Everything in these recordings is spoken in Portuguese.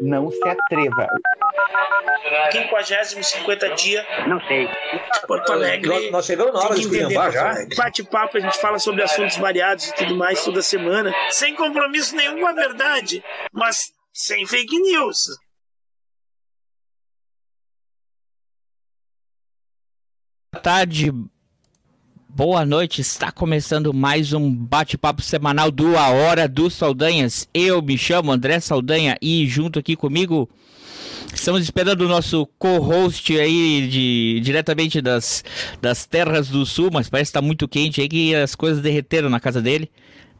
Não se atreva. 50 50 dia. Não sei. Porto Alegre. Nós, nós chegamos na hora de esculhambar já. Bate-papo, a gente fala sobre assuntos variados e tudo mais toda semana. Sem compromisso nenhum com a verdade, mas sem fake news. Boa tarde, boa noite. Está começando mais um bate-papo semanal do A Hora dos Saldanhas. Eu me chamo André Saldanha e junto aqui comigo estamos esperando o nosso co-host aí de, diretamente das, das terras do sul, mas parece que está muito quente aí que as coisas derreteram na casa dele.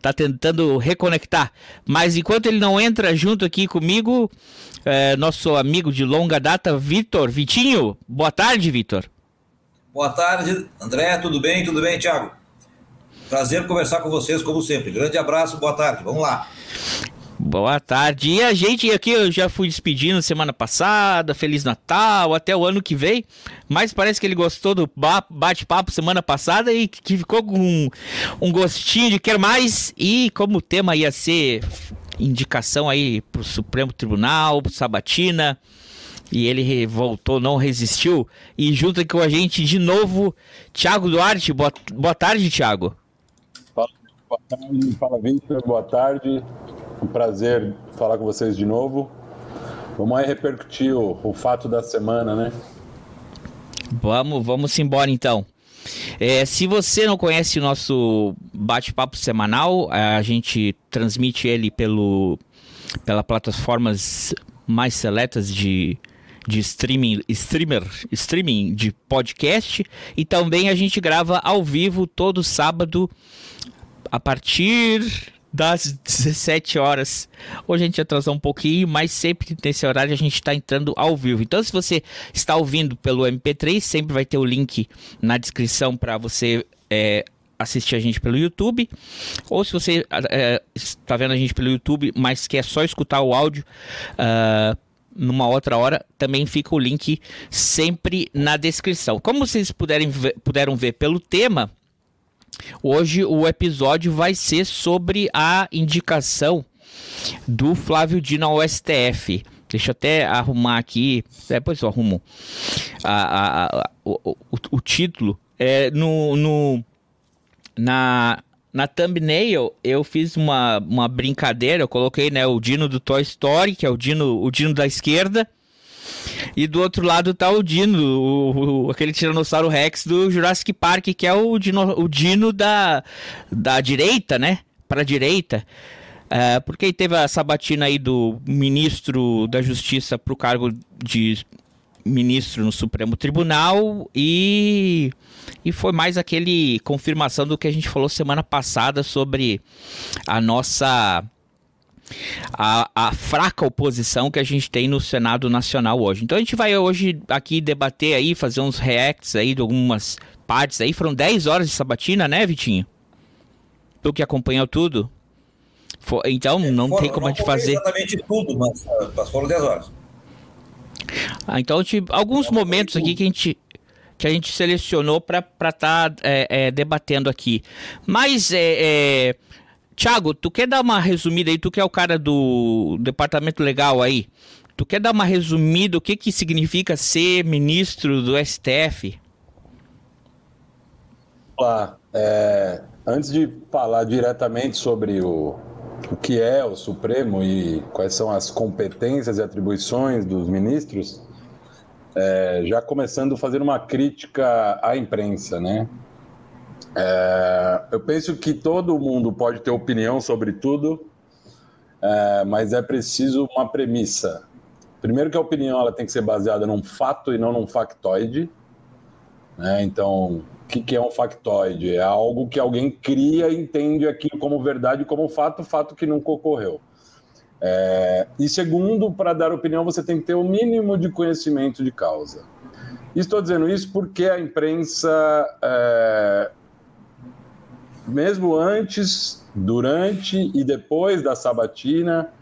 Tá tentando reconectar. Mas enquanto ele não entra junto aqui comigo, é, nosso amigo de longa data, Vitor, Vitinho. Boa tarde, Vitor. Boa tarde, André, tudo bem? Tudo bem, Thiago? Prazer conversar com vocês, como sempre. Grande abraço, boa tarde. Vamos lá. Boa tarde. E a gente aqui, eu já fui despedindo semana passada, Feliz Natal, até o ano que vem. Mas parece que ele gostou do bate-papo semana passada e que ficou com um, um gostinho de quer mais. E como o tema ia ser indicação aí pro Supremo Tribunal, pro Sabatina, e ele voltou, não resistiu. E junto com a gente de novo, Thiago Duarte. Boa, boa tarde, Thiago. Fala, boa tarde, fala Victor, boa tarde. Um prazer falar com vocês de novo. Vamos aí repercutir o, o fato da semana, né? Vamos, vamos embora então. É, se você não conhece o nosso bate-papo semanal, a gente transmite ele pelo, pela plataformas mais seletas de, de streaming, streamer, streaming de podcast e também a gente grava ao vivo todo sábado a partir das 17 horas. Hoje a gente atrasou um pouquinho, mas sempre nesse horário a gente está entrando ao vivo. Então, se você está ouvindo pelo MP3, sempre vai ter o link na descrição para você é, assistir a gente pelo YouTube. Ou se você é, está vendo a gente pelo YouTube, mas quer só escutar o áudio. Uh, numa outra hora, também fica o link sempre na descrição. Como vocês puderem ver, puderam ver pelo tema, hoje o episódio vai ser sobre a indicação do Flávio Dino ao STF. Deixa eu até arrumar aqui, depois eu arrumo a, a, a, o, o, o, título. É, no, no, na, na thumbnail eu fiz uma, uma brincadeira, eu coloquei né, o Dino do Toy Story, que é o Dino, o Dino da esquerda, e do outro lado tá o Dino, o, o, aquele Tiranossauro Rex do Jurassic Park, que é o Dino, o Dino da, da direita, né? Pra direita. Uh, porque teve a sabatina aí do ministro da Justiça pro cargo de ministro no Supremo Tribunal e e foi mais aquele confirmação do que a gente falou semana passada sobre a nossa a, a, fraca oposição que a gente tem no Senado Nacional hoje. Então a gente vai hoje aqui debater aí, fazer uns reacts aí de algumas partes aí. Foram 10 horas de sabatina, né, Vitinho? Tu que acompanhou tudo. For, então é, não tem como a gente fazer. exatamente tudo, mas, mas foram 10 horas. Ah, então, alguns momentos aqui que a gente que a gente selecionou para estar tá, é, é, debatendo aqui. Mas, é, é, Thiago, tu quer dar uma resumida aí? Tu que é o cara do departamento legal aí. Tu quer dar uma resumida o que, que significa ser ministro do STF? Olá, é, antes de falar diretamente sobre o, o que é o Supremo e quais são as competências e atribuições dos ministros, é, já começando a fazer uma crítica à imprensa, né? É, eu penso que todo mundo pode ter opinião sobre tudo, é, mas é preciso uma premissa. Primeiro que a opinião ela tem que ser baseada num fato e não num factoide. Né? Então, o que, que é um factoide? É algo que alguém cria e entende aquilo como verdade, como fato, fato que nunca ocorreu. É, e segundo, para dar opinião, você tem que ter o mínimo de conhecimento de causa. Estou dizendo isso porque a imprensa, é, mesmo antes, durante e depois da sabatina,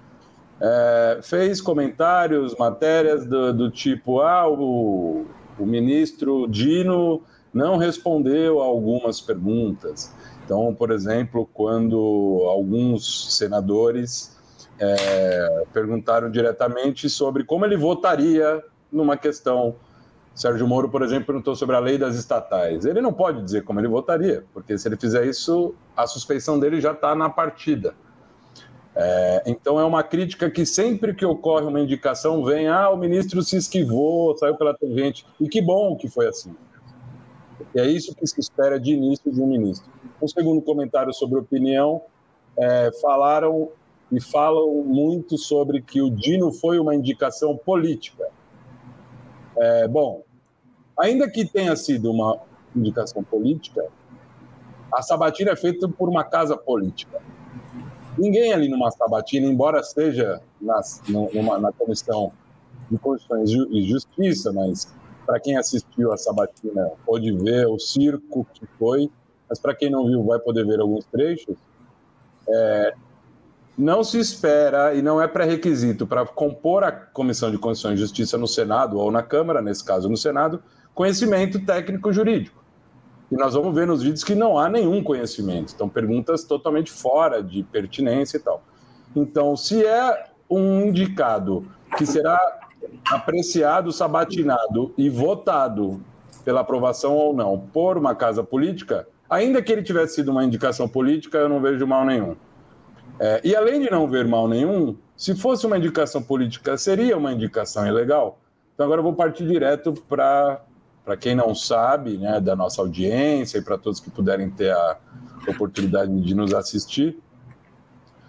é, fez comentários, matérias do, do tipo: ah, o, o ministro Dino não respondeu a algumas perguntas. Então, por exemplo, quando alguns senadores é, perguntaram diretamente sobre como ele votaria numa questão. Sérgio Moro, por exemplo, perguntou sobre a lei das estatais. Ele não pode dizer como ele votaria, porque se ele fizer isso, a suspeição dele já está na partida. É, então é uma crítica que sempre que ocorre uma indicação vem, ah, o ministro se esquivou, saiu pela tangente. E que bom que foi assim. E é isso que se espera de início de um ministro. Um segundo comentário sobre opinião, é, falaram e falam muito sobre que o Dino foi uma indicação política. É, bom, ainda que tenha sido uma indicação política, a sabatina é feita por uma casa política. Ninguém ali numa sabatina, embora seja na, numa, na comissão de Constituições e Justiça, mas para quem assistiu a sabatina pode ver o circo que foi, mas para quem não viu vai poder ver alguns trechos. É, não se espera e não é pré-requisito para compor a Comissão de Constituição e Justiça no Senado ou na Câmara, nesse caso no Senado, conhecimento técnico jurídico. E nós vamos ver nos vídeos que não há nenhum conhecimento. Então, perguntas totalmente fora de pertinência e tal. Então, se é um indicado que será apreciado, sabatinado e votado pela aprovação ou não por uma casa política, ainda que ele tivesse sido uma indicação política, eu não vejo mal nenhum. É, e além de não ver mal nenhum, se fosse uma indicação política, seria uma indicação ilegal. Então agora eu vou partir direto para para quem não sabe, né, da nossa audiência e para todos que puderem ter a oportunidade de nos assistir,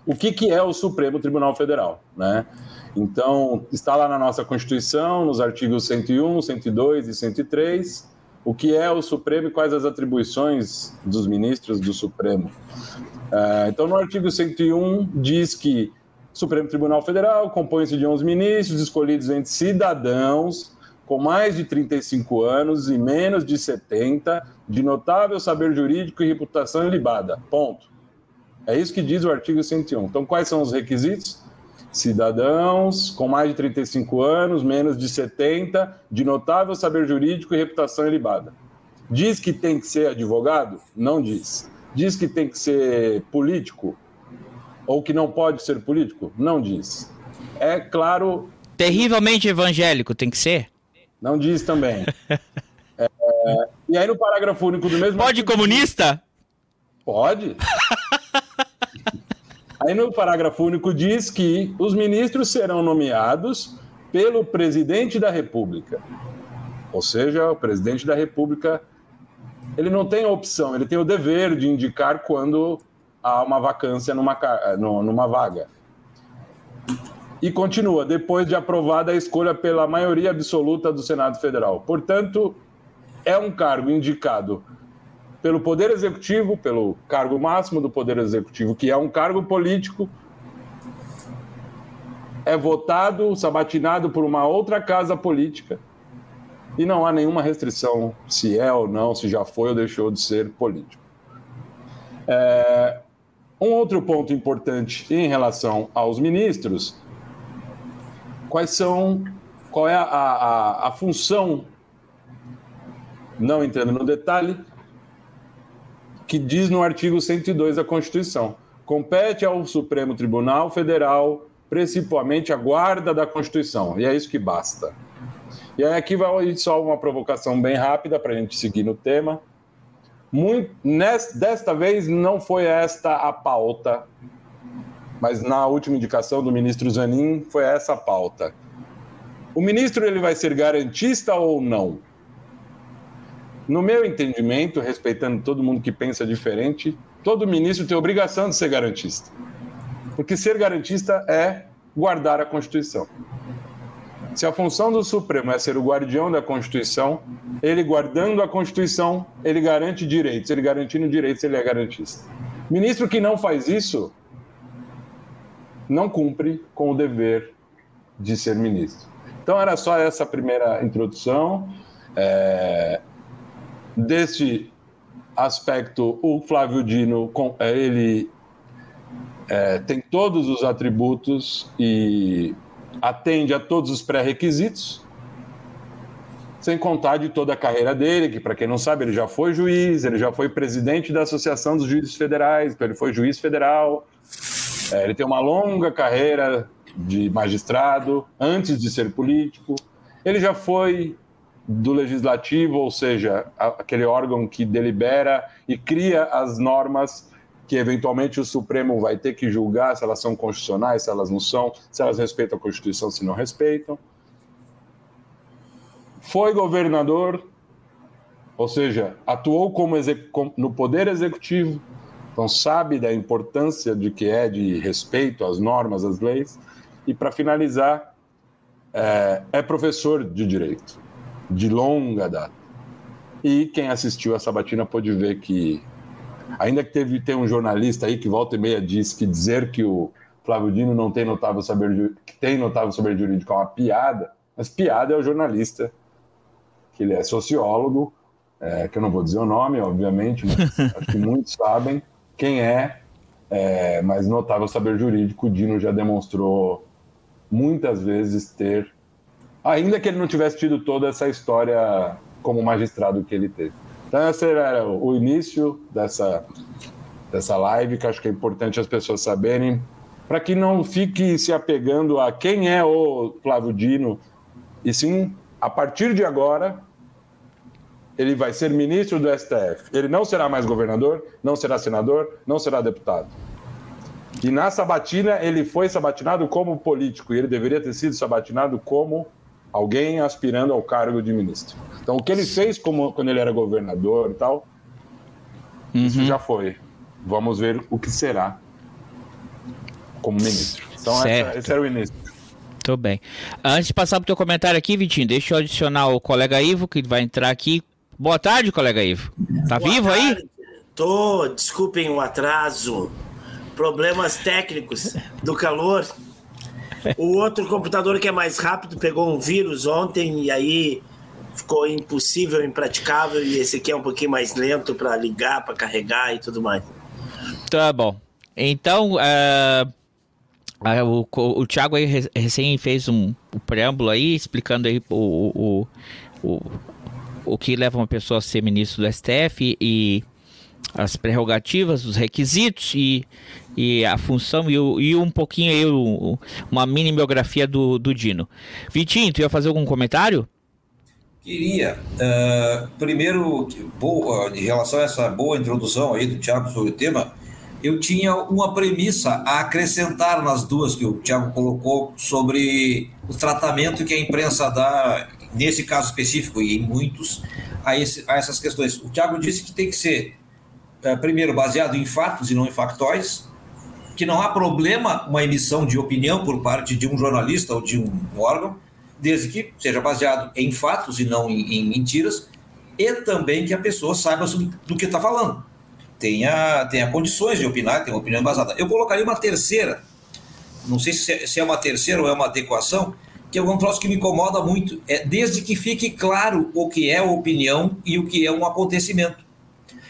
o que, que é o Supremo Tribunal Federal, né? Então, está lá na nossa Constituição, nos artigos 101, 102 e 103, o que é o Supremo e quais as atribuições dos ministros do Supremo. Uh, então, no artigo 101, diz que o Supremo Tribunal Federal compõe-se de 11 ministros escolhidos entre cidadãos com mais de 35 anos e menos de 70, de notável saber jurídico e reputação ilibada. Ponto. É isso que diz o artigo 101. Então, quais são os requisitos? Cidadãos com mais de 35 anos, menos de 70, de notável saber jurídico e reputação ilibada. Diz que tem que ser advogado? Não diz diz que tem que ser político ou que não pode ser político? Não diz. É claro. Terrivelmente evangélico tem que ser? Não diz também. é, e aí no parágrafo único do mesmo. Pode artigo, comunista? Pode. aí no parágrafo único diz que os ministros serão nomeados pelo presidente da República. Ou seja, o presidente da República ele não tem a opção, ele tem o dever de indicar quando há uma vacância numa, numa vaga. E continua, depois de aprovada a escolha pela maioria absoluta do Senado Federal. Portanto, é um cargo indicado pelo Poder Executivo, pelo cargo máximo do Poder Executivo, que é um cargo político, é votado, sabatinado por uma outra casa política e não há nenhuma restrição se é ou não, se já foi ou deixou de ser político. É, um outro ponto importante em relação aos ministros, quais são, qual é a, a, a função, não entrando no detalhe, que diz no artigo 102 da Constituição. Compete ao Supremo Tribunal Federal, principalmente a guarda da Constituição, e é isso que basta. E aí aqui vai só uma provocação bem rápida para a gente seguir no tema. Muito, nesta, desta vez não foi esta a pauta, mas na última indicação do ministro Zanin foi essa a pauta. O ministro ele vai ser garantista ou não? No meu entendimento, respeitando todo mundo que pensa diferente, todo ministro tem obrigação de ser garantista. Porque ser garantista é guardar a Constituição. Se a função do Supremo é ser o guardião da Constituição, ele guardando a Constituição, ele garante direitos. Ele garantindo direitos, ele é garantista. Ministro que não faz isso, não cumpre com o dever de ser ministro. Então era só essa primeira introdução. É... Deste aspecto, o Flávio Dino, é, ele é, tem todos os atributos e atende a todos os pré-requisitos, sem contar de toda a carreira dele, que para quem não sabe, ele já foi juiz, ele já foi presidente da Associação dos Juízes Federais, então ele foi juiz federal. É, ele tem uma longa carreira de magistrado antes de ser político. Ele já foi do legislativo, ou seja, aquele órgão que delibera e cria as normas que eventualmente o Supremo vai ter que julgar se elas são constitucionais, se elas não são, se elas respeitam a Constituição, se não respeitam. Foi governador, ou seja, atuou como no poder executivo, então sabe da importância de que é de respeito às normas, às leis. E para finalizar, é, é professor de direito de longa data. E quem assistiu a sabatina pôde ver que, ainda que teve tem um jornalista aí que volta e meia diz que dizer que o Flávio Dino não tem notável saber que tem notável saber jurídico é uma piada, mas piada é o jornalista que ele é sociólogo, é, que eu não vou dizer o nome, obviamente, mas acho que muitos sabem quem é, é, mas notável saber jurídico, o Dino já demonstrou muitas vezes ter ainda que ele não tivesse tido toda essa história como magistrado que ele teve. Então, esse era o início dessa, dessa live, que acho que é importante as pessoas saberem, para que não fique se apegando a quem é o Flávio Dino, e sim, a partir de agora, ele vai ser ministro do STF. Ele não será mais governador, não será senador, não será deputado. E na sabatina, ele foi sabatinado como político, e ele deveria ter sido sabatinado como alguém aspirando ao cargo de ministro. Então, o que ele fez como, quando ele era governador e tal, uhum. isso já foi. Vamos ver o que será como ministro. Então, essa, esse era o início. Muito bem. Antes de passar para o teu comentário aqui, Vitinho, deixa eu adicionar o colega Ivo, que vai entrar aqui. Boa tarde, colega Ivo. Tá Boa vivo tarde. aí? Tô, desculpem o atraso. Problemas técnicos do calor. O outro computador que é mais rápido pegou um vírus ontem e aí ficou impossível, impraticável. E esse aqui é um pouquinho mais lento para ligar, para carregar e tudo mais. Tá bom. Então, uh, uh, o, o Thiago aí recém fez um, um preâmbulo aí, explicando aí o, o, o, o que leva uma pessoa a ser ministro do STF e as prerrogativas, os requisitos e, e a função e, e um pouquinho aí uma mini biografia do, do Dino. Vitinho, tu ia fazer algum comentário? Queria. Uh, primeiro, boa, em relação a essa boa introdução aí do Tiago sobre o tema, eu tinha uma premissa a acrescentar nas duas que o Tiago colocou sobre o tratamento que a imprensa dá, nesse caso específico e em muitos, a, esse, a essas questões. O Tiago disse que tem que ser primeiro, baseado em fatos e não em factóis, que não há problema uma emissão de opinião por parte de um jornalista ou de um órgão, desde que seja baseado em fatos e não em, em mentiras, e também que a pessoa saiba sobre, do que está falando. Tenha, tenha condições de opinar, tenha uma opinião embasada. Eu colocaria uma terceira, não sei se é, se é uma terceira ou é uma adequação, que é um troço que me incomoda muito, é desde que fique claro o que é opinião e o que é um acontecimento.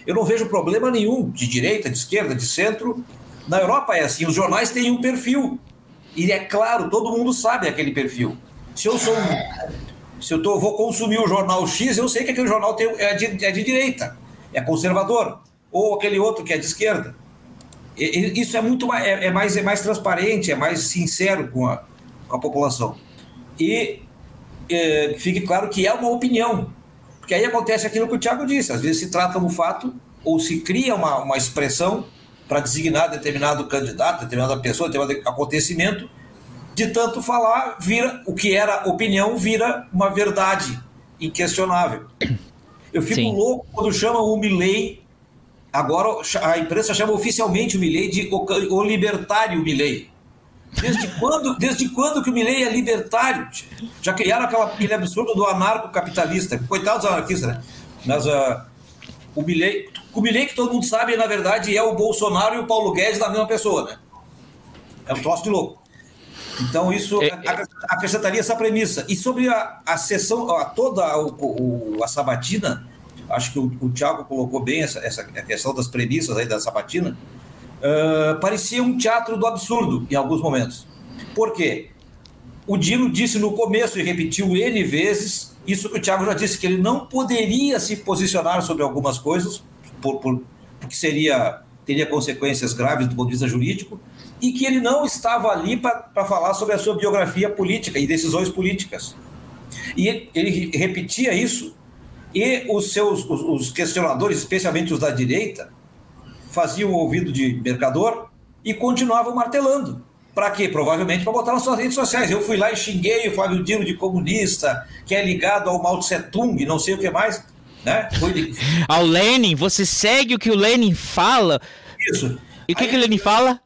Eu não vejo problema nenhum de direita, de esquerda, de centro. Na Europa é assim, os jornais têm um perfil. E é claro, todo mundo sabe aquele perfil. Se eu sou se eu tô, vou consumir o jornal X, eu sei que aquele jornal tem, é, de, é de direita, é conservador, ou aquele outro que é de esquerda. E, isso é muito é, é, mais, é mais transparente, é mais sincero com a, com a população. E é, fique claro que é uma opinião. Porque aí acontece aquilo que o Tiago disse: às vezes se trata um fato ou se cria uma, uma expressão para designar determinado candidato, determinada pessoa, determinado acontecimento, de tanto falar, vira o que era opinião, vira uma verdade inquestionável. Eu fico Sim. louco quando chamam o Milley, agora a imprensa chama oficialmente o Milley de o, o libertário Milley. Desde quando, desde quando que o Milley é libertário? Já criaram aquela, aquele absurdo do anarcocapitalista. Coitados dos anarquistas, né? Mas uh, o Milley, o Milley que todo mundo sabe, na verdade, é o Bolsonaro e o Paulo Guedes da mesma pessoa, né? É um troço de louco. Então, isso é, é. acrescentaria essa premissa. E sobre a, a sessão, a, toda a, o, a sabatina, acho que o, o Tiago colocou bem essa, essa questão das premissas aí da sabatina. Uh, parecia um teatro do absurdo em alguns momentos. Por quê? O Dino disse no começo e repetiu N vezes isso que o Thiago já disse, que ele não poderia se posicionar sobre algumas coisas, por, por porque seria teria consequências graves do ponto de vista jurídico, e que ele não estava ali para falar sobre a sua biografia política e decisões políticas. E ele, ele repetia isso, e os seus os, os questionadores, especialmente os da direita, faziam o ouvido de mercador e continuavam martelando. Para quê? Provavelmente para botar nas suas redes sociais. Eu fui lá e xinguei o Fábio Dino de comunista, que é ligado ao Mao Tse Tung, não sei o que mais. Né? Foi... ao Lenin, você segue o que o Lenin fala. Isso. E o que, que o Lenin fala?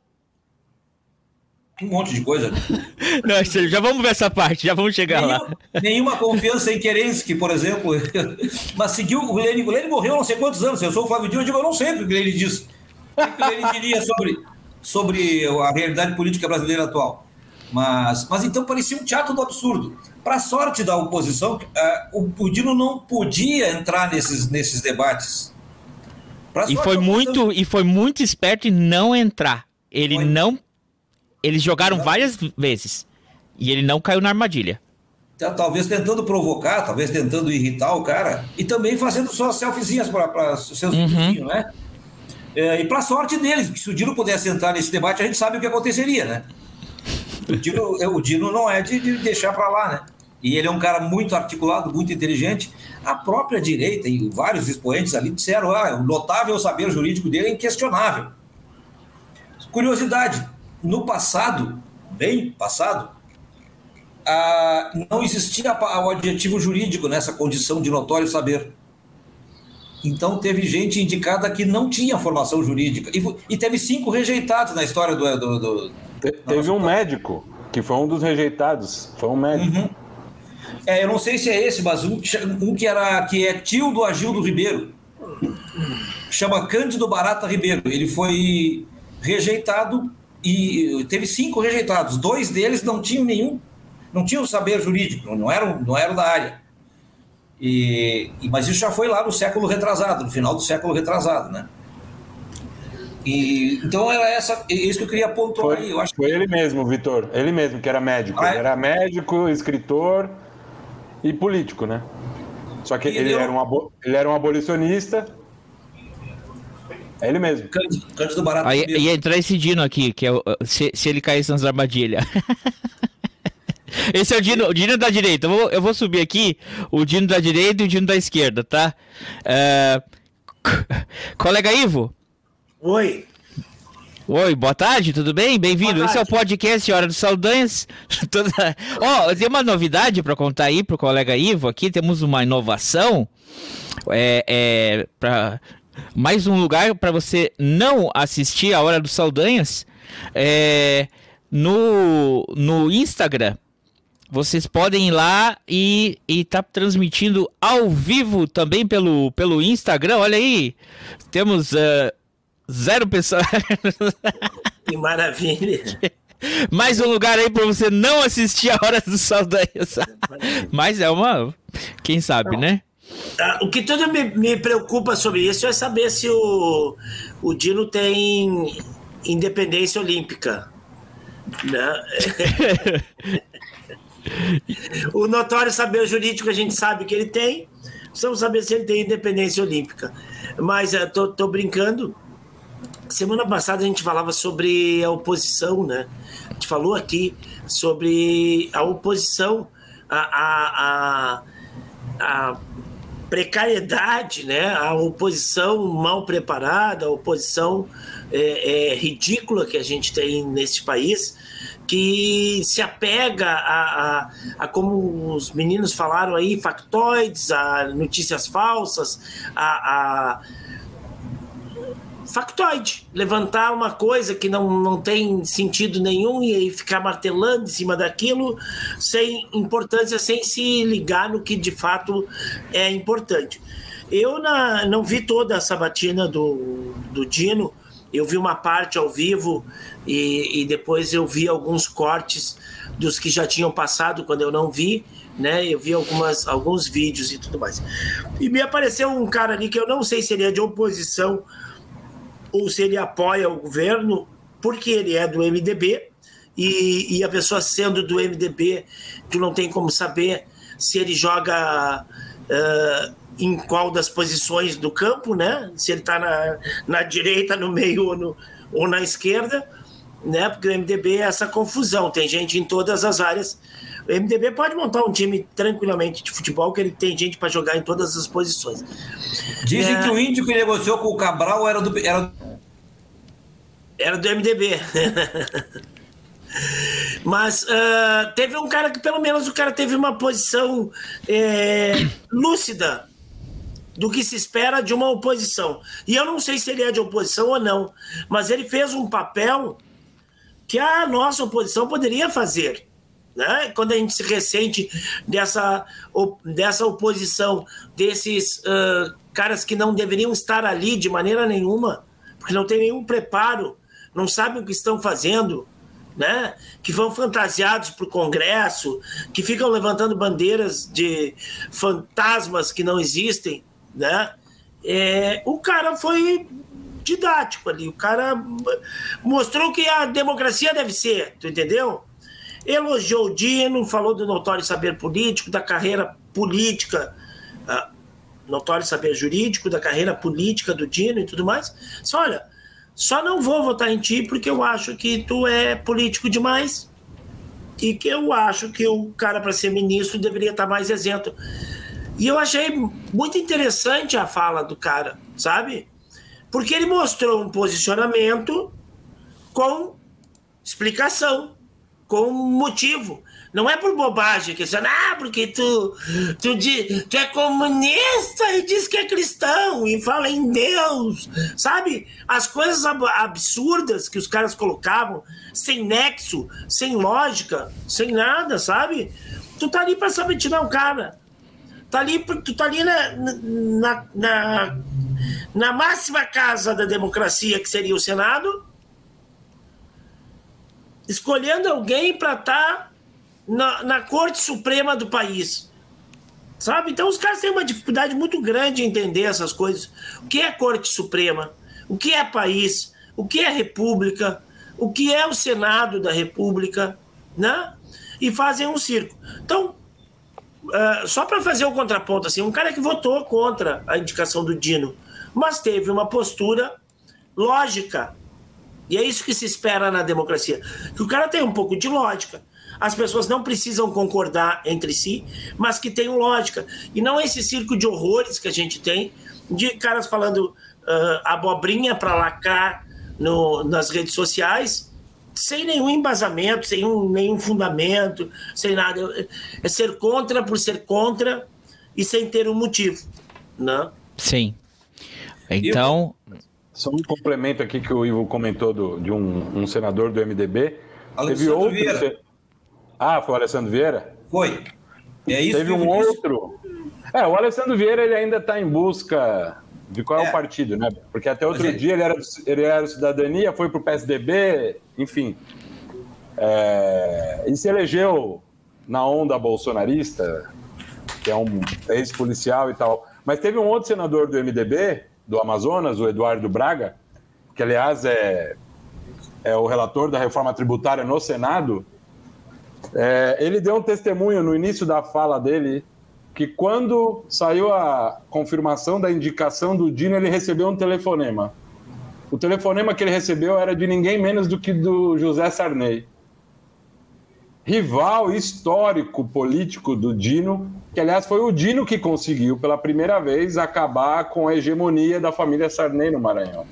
Um monte de coisa. Não, já vamos ver essa parte, já vamos chegar nenhuma, lá. Nenhuma confiança em Kerensky, por exemplo. Mas seguiu o Lenin. O Lenin morreu não sei quantos anos. Eu sou o Flávio Dino, eu digo, eu não sei o que o Lenin disse. O que o Lenin diria sobre, sobre a realidade política brasileira atual? Mas, mas então parecia um teatro do absurdo. Para sorte da oposição, uh, o, o Dino não podia entrar nesses, nesses debates. E foi, muito, e foi muito esperto em não entrar. Ele foi. não. Eles jogaram várias vezes. E ele não caiu na armadilha. Talvez tentando provocar, talvez tentando irritar o cara. E também fazendo suas selfiezinhas para seus uhum. vizinhos, né? É, e para sorte deles, porque se o Dino pudesse entrar nesse debate, a gente sabe o que aconteceria, né? O Dino, o Dino não é de, de deixar para lá, né? E ele é um cara muito articulado, muito inteligente. A própria direita e vários expoentes ali disseram: ah, o notável saber jurídico dele é inquestionável. Curiosidade: no passado, bem passado, ah, não existia o adjetivo jurídico nessa condição de notório saber. Então teve gente indicada que não tinha formação jurídica. E, e teve cinco rejeitados na história do. do, do Te, teve um médico, que foi um dos rejeitados. Foi um médico. Uhum. É, eu não sei se é esse, mas um, um que, era, que é tio do Agildo Ribeiro. Chama Cândido Barata Ribeiro. Ele foi rejeitado e teve cinco rejeitados. Dois deles não tinham nenhum, não tinham saber jurídico, não eram, não eram da área. E, mas isso já foi lá no século retrasado, no final do século retrasado, né? E, então era essa, é isso que eu queria pontuar foi, aí. Eu acho foi que... ele mesmo, Vitor. Ele mesmo, que era médico. Ah, é? Ele era médico, escritor e político, né? Só que ele, era um, ele era um abolicionista. É ele mesmo. Cândido Barato. Aí ia entrar esse Dino aqui, que é o, se, se ele caísse nas armadilhas. Esse é o Dino, o Dino da direita. Eu vou, eu vou, subir aqui o Dino da direita e o Dino da esquerda, tá? É... Colega Ivo? Oi. Oi, boa tarde, tudo bem? Bem-vindo. Esse é o podcast Hora dos Saldanhas. Ó, oh, tem uma novidade para contar aí pro colega Ivo aqui. Temos uma inovação. É, é para mais um lugar para você não assistir a Hora dos Saldanhas. É, no, no Instagram. Vocês podem ir lá e, e tá transmitindo ao vivo também pelo, pelo Instagram. Olha aí, temos uh, Zero pessoas. Que maravilha. Mais um lugar aí para você não assistir a Hora do Saldanhas. Mas é uma. Quem sabe, não. né? Ah, o que tudo me, me, preocupa sobre isso é saber se o, o Dino tem independência olímpica. Né? o notório saber jurídico a gente sabe que ele tem. Precisamos saber se ele tem independência olímpica. Mas eu tô, tô brincando Semana passada a gente falava sobre a oposição, né? A gente falou aqui sobre a oposição, a, a, a, a precariedade, né? A oposição mal preparada, a oposição é, é, ridícula que a gente tem nesse país, que se apega a, a, a, como os meninos falaram aí, factoides, a notícias falsas, a, a factoide. Levantar uma coisa que não, não tem sentido nenhum e aí ficar martelando em cima daquilo sem importância, sem se ligar no que de fato é importante. Eu na, não vi toda a sabatina do, do Dino, eu vi uma parte ao vivo e, e depois eu vi alguns cortes dos que já tinham passado quando eu não vi, né? Eu vi algumas, alguns vídeos e tudo mais. E me apareceu um cara ali que eu não sei se ele é de oposição ou se ele apoia o governo porque ele é do MDB e, e a pessoa sendo do MDB, tu não tem como saber se ele joga uh, em qual das posições do campo, né? Se ele está na, na direita, no meio ou, no, ou na esquerda, né? Porque o MDB é essa confusão, tem gente em todas as áreas. O MDB pode montar um time tranquilamente de futebol, que ele tem gente para jogar em todas as posições. Dizem é... que o índio que negociou com o Cabral era do. Era, era do MDB. Mas uh, teve um cara que, pelo menos, o cara teve uma posição é, lúcida do que se espera de uma oposição. E eu não sei se ele é de oposição ou não, mas ele fez um papel que a nossa oposição poderia fazer. Né? Quando a gente se ressente dessa, dessa oposição, desses uh, caras que não deveriam estar ali de maneira nenhuma, porque não tem nenhum preparo, não sabem o que estão fazendo, né? que vão fantasiados para o Congresso, que ficam levantando bandeiras de fantasmas que não existem. Né? É, o cara foi didático ali, o cara mostrou que a democracia deve ser, tu entendeu? Elogiou o Dino, falou do notório saber político, da carreira política, uh, notório saber jurídico, da carreira política do Dino e tudo mais. Só olha, só não vou votar em ti porque eu acho que tu é político demais e que eu acho que o cara para ser ministro deveria estar mais isento. E eu achei muito interessante a fala do cara, sabe? Porque ele mostrou um posicionamento com explicação, com motivo. Não é por bobagem, que você, ah, porque tu, tu, tu é comunista e diz que é cristão e fala em Deus, sabe? As coisas absurdas que os caras colocavam, sem nexo, sem lógica, sem nada, sabe? Tu tá ali pra saber tirar o cara. Tá ali, tu tá ali na, na, na, na máxima casa da democracia, que seria o Senado, escolhendo alguém para estar tá na, na Corte Suprema do país. Sabe? Então os caras têm uma dificuldade muito grande em entender essas coisas. O que é Corte Suprema? O que é país? O que é República? O que é o Senado da República? Né? E fazem um circo. Então, uh, só para fazer o contraponto, assim, um cara que votou contra a indicação do Dino, mas teve uma postura lógica. E é isso que se espera na democracia. Que o cara tem um pouco de lógica as pessoas não precisam concordar entre si, mas que tenham lógica. E não esse circo de horrores que a gente tem, de caras falando uh, abobrinha para lacar no, nas redes sociais, sem nenhum embasamento, sem um, nenhum fundamento, sem nada. É ser contra por ser contra e sem ter um motivo. Né? Sim. Então. Só um complemento aqui que o Ivo comentou do, de um, um senador do MDB. Alexandre Teve outro. Vieira. Ah, foi o Alessandro Vieira? Foi. É isso Teve um outro. É, o Alessandro Vieira ele ainda está em busca de qual é. é. o partido, né? Porque até outro é. dia ele era, ele era cidadania, foi para o PSDB, enfim. É... E se elegeu na onda bolsonarista, que é um ex-policial e tal. Mas teve um outro senador do MDB, do Amazonas, o Eduardo Braga, que aliás é, é o relator da reforma tributária no Senado, é, ele deu um testemunho no início da fala dele que quando saiu a confirmação da indicação do Dino, ele recebeu um telefonema. O telefonema que ele recebeu era de ninguém menos do que do José Sarney. Rival histórico político do Dino, que aliás foi o Dino que conseguiu pela primeira vez acabar com a hegemonia da família Sarney no Maranhão.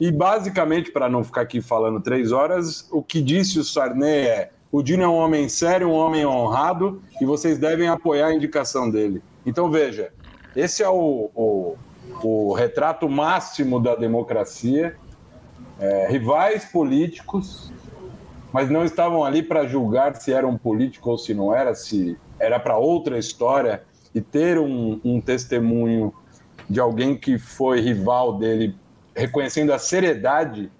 E basicamente, para não ficar aqui falando três horas, o que disse o Sarney é: o Dino é um homem sério, um homem honrado e vocês devem apoiar a indicação dele. Então, veja, esse é o, o, o retrato máximo da democracia. É, rivais políticos, mas não estavam ali para julgar se era um político ou se não era, se era para outra história e ter um, um testemunho de alguém que foi rival dele, reconhecendo a seriedade,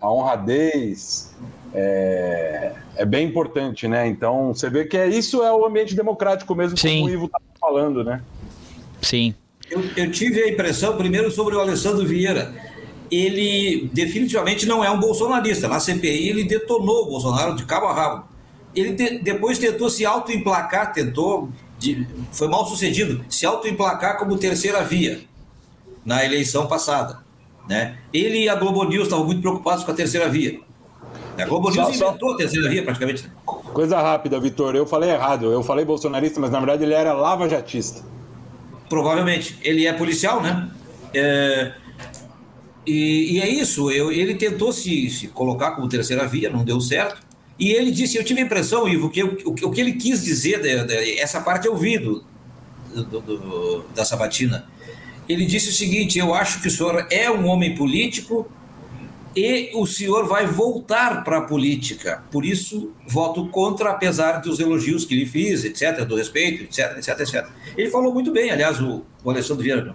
a honradez, é, é, bem importante, né? Então, você vê que é, isso é o ambiente democrático mesmo, Sim. como o Ivo está falando, né? Sim. Eu, eu, tive a impressão, primeiro, sobre o Alessandro Vieira. Ele definitivamente não é um bolsonarista. Na CPI, ele detonou o Bolsonaro de cabo a rabo. Ele de, depois tentou se autoemplacar, tentou de, foi mal sucedido, se autoemplacar como terceira via na eleição passada. Né? Ele e a Globo News estavam muito preocupados com a terceira via. A Globo News só, inventou só... a terceira via praticamente. Né? Coisa rápida, Vitor. Eu falei errado. Eu falei bolsonarista, mas na verdade ele era lava-jatista. Provavelmente. Ele é policial, né? É... E, e, é isso. Eu, ele tentou se, se colocar como terceira via, não deu certo. E ele disse, eu tive a impressão, Ivo, que o, o, que ele quis dizer, de, de, essa parte eu vi do, do, do, da Sabatina. Ele disse o seguinte: eu acho que o senhor é um homem político e o senhor vai voltar para a política. Por isso, voto contra, apesar dos elogios que lhe fiz, etc., do respeito, etc., etc., etc. Ele falou muito bem, aliás, o, o Alessandro Vieira.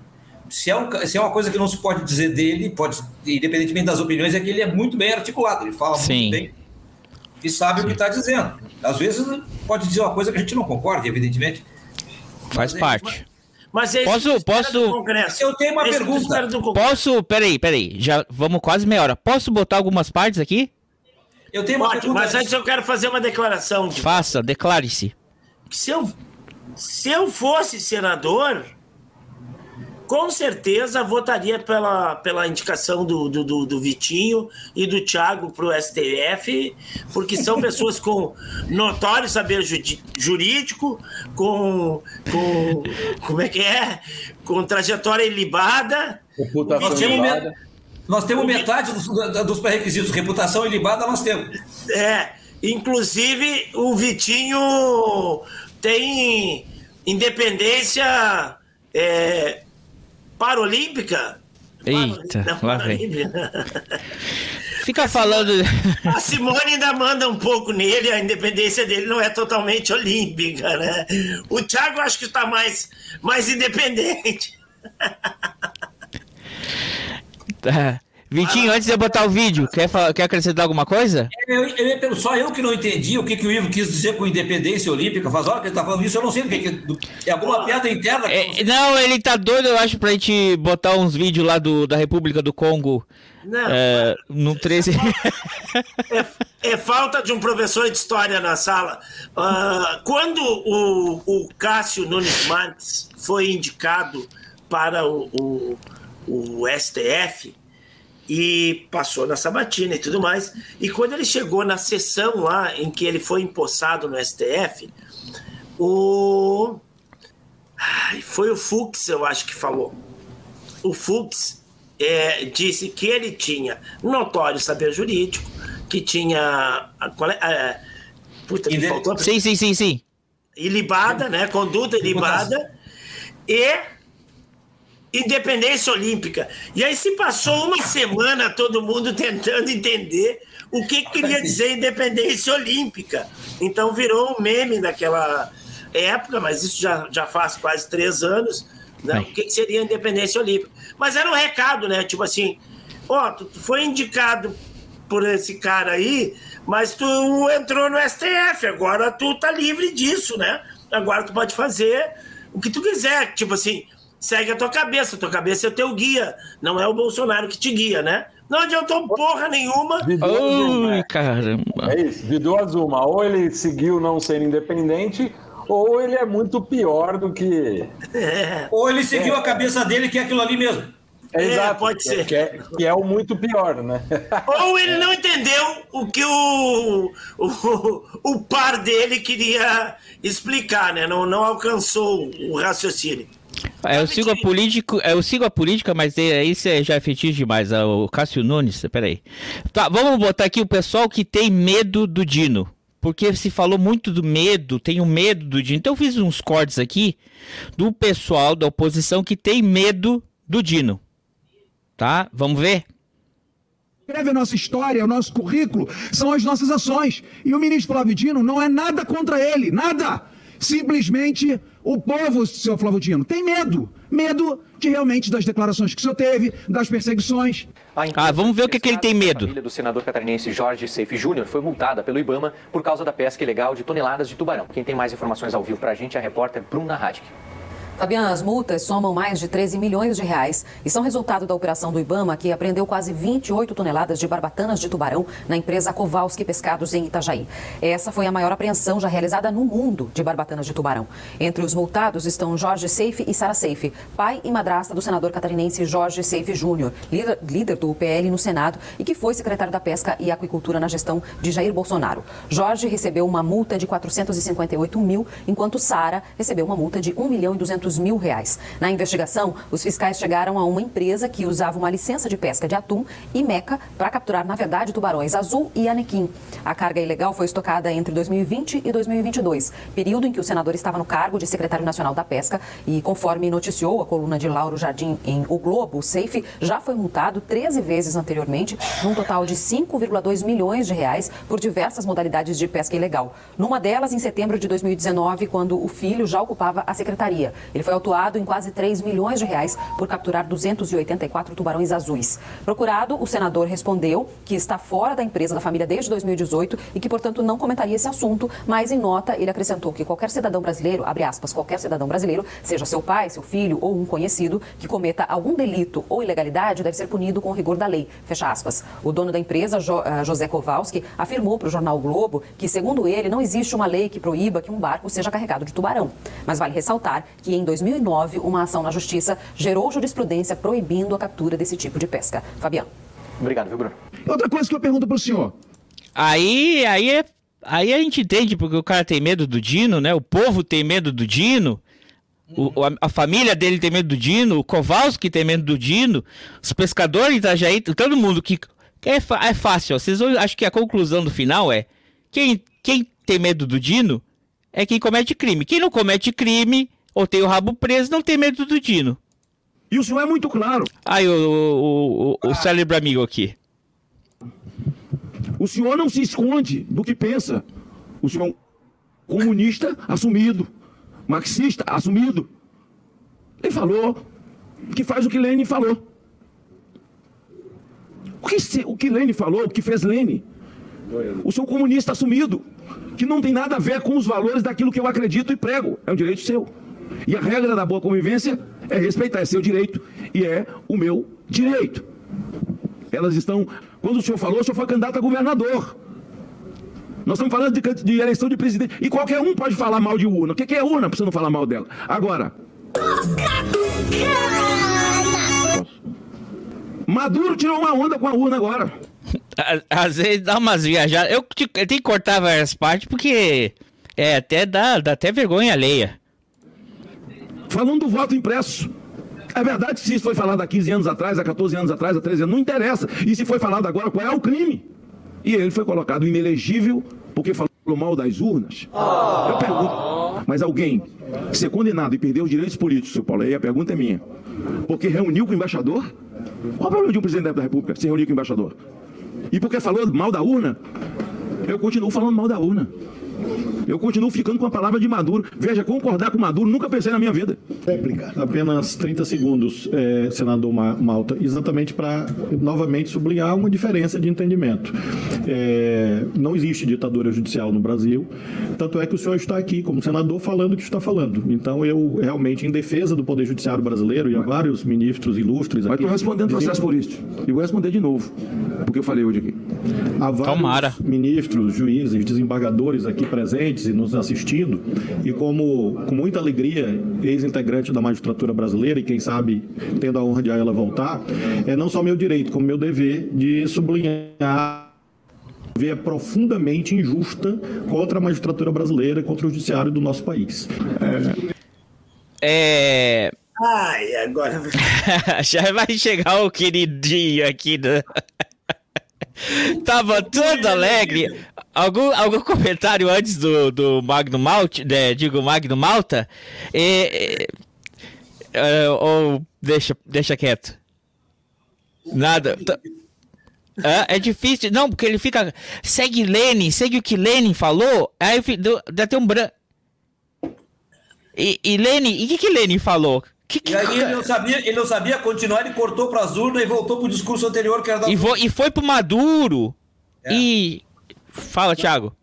Se é, um, se é uma coisa que não se pode dizer dele, pode, independentemente das opiniões, é que ele é muito bem articulado, ele fala Sim. muito bem e sabe Sim. o que está dizendo. Às vezes pode dizer uma coisa que a gente não concorda, evidentemente. Faz Mas parte. Mas posso, posso. Eu tenho uma esse pergunta. Posso, peraí, peraí, já vamos quase meia hora. Posso botar algumas partes aqui? Eu tenho uma Pode, pergunta. Mas antes eu quero fazer uma declaração. De... Faça, declare-se. Se eu, se eu fosse senador, com certeza votaria pela, pela indicação do, do, do, do Vitinho e do Thiago para o STF, porque são pessoas com notório saber jurídico, com, com. Como é que é? Com trajetória ilibada. Nós temos, nós temos metade dos, dos pré-requisitos, reputação ilibada nós temos. É, inclusive o Vitinho tem independência. É, Paralímpica? Eita, lá vem. Fica falando. A Simone ainda manda um pouco nele, a independência dele não é totalmente olímpica, né? O Thiago acho que está mais, mais independente. Tá. Vitinho, antes de eu botar o vídeo, quer, quer acrescentar alguma coisa? Eu, eu, só eu que não entendi o que, que o Ivo quis dizer com independência olímpica. Faz hora que ele tá falando isso, eu não sei o que, que é alguma piada interna. É, não, ele tá doido, eu acho, pra gente botar uns vídeos lá do, da República do Congo. Não, é, no 13. É, é, falta de um professor de história na sala. Uh, quando o, o Cássio Nunes Marques foi indicado para o, o, o STF, e passou na sabatina e tudo mais. E quando ele chegou na sessão lá em que ele foi empossado no STF, o. Ai, foi o Fux, eu acho que falou. O Fux é, disse que ele tinha notório saber jurídico, que tinha. Qual é, é, puta, me faltou. Sim, sim, sim, sim. Ilibada, né? Conduta ilibada. E independência olímpica. E aí se passou uma semana todo mundo tentando entender o que queria dizer independência olímpica. Então virou um meme daquela época, mas isso já, já faz quase três anos. Né? O que seria independência olímpica? Mas era um recado, né? Tipo assim, ó, oh, tu foi indicado por esse cara aí, mas tu entrou no STF, agora tu tá livre disso, né? Agora tu pode fazer o que tu quiser. Tipo assim, segue a tua cabeça. A tua cabeça é o teu guia, não é o Bolsonaro que te guia, né? Não adiantou porra nenhuma. Ai, caramba. É isso, de duas uma. Ou ele seguiu não ser independente, ou ele é muito pior do que. É. Ou ele seguiu é. a cabeça dele, que é aquilo ali mesmo. É, Exato, pode ser. Que é, que é, o muito pior, né? Ou ele não entendeu o que o, o, o par dele queria explicar, né? Não, não alcançou o raciocínio. É, eu sigo a política, eu sigo a política, mas aí você já é fetiche demais. É o Cássio Nunes, peraí. Tá, vamos botar aqui o pessoal que tem medo do Dino. Porque se falou muito do medo, tenho medo do Dino. Então eu fiz uns cortes aqui do pessoal da oposição que tem medo do Dino. Tá? Vamos ver? Escreve a nossa história, o nosso currículo, são as nossas ações. E o ministro Flávio Dino não é nada contra ele, nada. Simplesmente o povo, seu Flávio Dino, tem medo. Medo de realmente das declarações que o senhor teve, das perseguições. Ah, vamos ver o que, que ele tem medo. A família do senador catarinense Jorge Seife Júnior foi multada pelo Ibama por causa da pesca ilegal de toneladas de tubarão. Quem tem mais informações ao vivo para a gente é a repórter Bruna Radke. Fabiana, as multas somam mais de 13 milhões de reais e são resultado da operação do Ibama, que apreendeu quase 28 toneladas de barbatanas de tubarão na empresa Kowalski Pescados em Itajaí. Essa foi a maior apreensão já realizada no mundo de barbatanas de tubarão. Entre os multados estão Jorge Seife e Sara Seife, pai e madrasta do senador catarinense Jorge Seife Júnior, líder, líder do PL no Senado e que foi secretário da Pesca e Aquicultura na gestão de Jair Bolsonaro. Jorge recebeu uma multa de 458 mil, enquanto Sara recebeu uma multa de 1 milhão e 200 mil reais. Na investigação, os fiscais chegaram a uma empresa que usava uma licença de pesca de atum e meca para capturar, na verdade, tubarões azul e anequim. A carga ilegal foi estocada entre 2020 e 2022, período em que o senador estava no cargo de secretário nacional da pesca e, conforme noticiou a coluna de Lauro Jardim em O Globo, o Safe já foi multado 13 vezes anteriormente, num total de 5,2 milhões de reais por diversas modalidades de pesca ilegal. Numa delas, em setembro de 2019, quando o filho já ocupava a secretaria. Ele foi autuado em quase 3 milhões de reais por capturar 284 tubarões azuis. Procurado, o senador respondeu que está fora da empresa da família desde 2018 e que, portanto, não comentaria esse assunto, mas em nota ele acrescentou que qualquer cidadão brasileiro, abre aspas, qualquer cidadão brasileiro, seja seu pai, seu filho ou um conhecido, que cometa algum delito ou ilegalidade deve ser punido com rigor da lei, fecha aspas. O dono da empresa, eh, José Kowalski, afirmou para o jornal Globo que, segundo ele, não existe uma lei que proíba que um barco seja carregado de tubarão. Mas vale ressaltar que em 2009, uma ação na justiça gerou jurisprudência proibindo a captura desse tipo de pesca. Fabiano. Obrigado, viu, Bruno? Outra coisa que eu pergunto para o senhor. Aí, aí, é, aí a gente entende porque o cara tem medo do Dino, né? O povo tem medo do Dino. O, a, a, família dele tem medo do Dino, o Kowalski tem medo do Dino, os pescadores de Itajaí, todo mundo que. É, é fácil, ó. Vocês vão, acho que a conclusão do final é: quem, quem tem medo do Dino é quem comete crime. Quem não comete crime ou tem o rabo preso, não tem medo do Dino. E o senhor é muito claro. Aí, o, o, o, o ah. cérebro amigo aqui. O senhor não se esconde do que pensa. O senhor é um comunista assumido, marxista assumido. Ele falou que faz o que Lênin falou. O que, o que Lênin falou, o que fez Lênin. O senhor comunista assumido, que não tem nada a ver com os valores daquilo que eu acredito e prego. É um direito seu. E a regra da boa convivência é respeitar, é seu direito e é o meu direito. Elas estão. Quando o senhor falou, o senhor foi candidato a governador. Nós estamos falando de, de eleição de presidente. E qualquer um pode falar mal de urna. O que é urna para você não falar mal dela? Agora. Maduro tirou uma onda com a urna agora. Às vezes dá umas viajadas. Eu, eu tenho que cortar várias partes porque é até dá, dá até vergonha alheia falando do voto impresso. É verdade se isso foi falado há 15 anos atrás, há 14 anos atrás, há 13 anos, não interessa. E se foi falado agora, qual é o crime? E ele foi colocado inelegível porque falou mal das urnas. Eu pergunto, mas alguém ser condenado e perder os direitos políticos, seu Paulo, aí a pergunta é minha. Porque reuniu com o embaixador? Qual o problema de um presidente da República se reunir com o embaixador? E porque falou mal da urna? Eu continuo falando mal da urna. Eu continuo ficando com a palavra de Maduro. Veja, concordar com Maduro nunca pensei na minha vida. Réplica. Apenas 30 segundos, é, senador Malta, exatamente para novamente sublinhar uma diferença de entendimento. É, não existe ditadura judicial no Brasil, tanto é que o senhor está aqui como senador falando o que está falando. Então eu realmente, em defesa do Poder Judiciário brasileiro, e há vários ministros ilustres aqui. Mas estou respondendo processo político. E vou responder de novo, porque eu falei hoje aqui. Há vários Tomara. ministros, juízes, desembargadores aqui presentes e nos assistindo, e como com muita alegria, ex-integrante da magistratura brasileira, e quem sabe tendo a honra de a ela voltar, é não só meu direito, como meu dever de sublinhar é profundamente injusta contra a magistratura brasileira, contra o judiciário do nosso país. É. é... Ai, agora. Já vai chegar o queridinho aqui. Do... Tava todo alegre. Algum, algum comentário antes do, do Magno Malta? É, digo, Magno Malta? É, é, ou deixa, deixa quieto. Nada. É, é, difícil. Não, porque ele fica. Segue Lenin, segue o que Lenin falou. Aí dá até um branco. E, e Lenin, e o que, que Lenin falou? Que, que... E aí ele não, sabia, ele não sabia continuar, ele cortou para as urnas e voltou para o discurso anterior que era da. E, vo, e foi para Maduro. É. E. Fala, Thiago.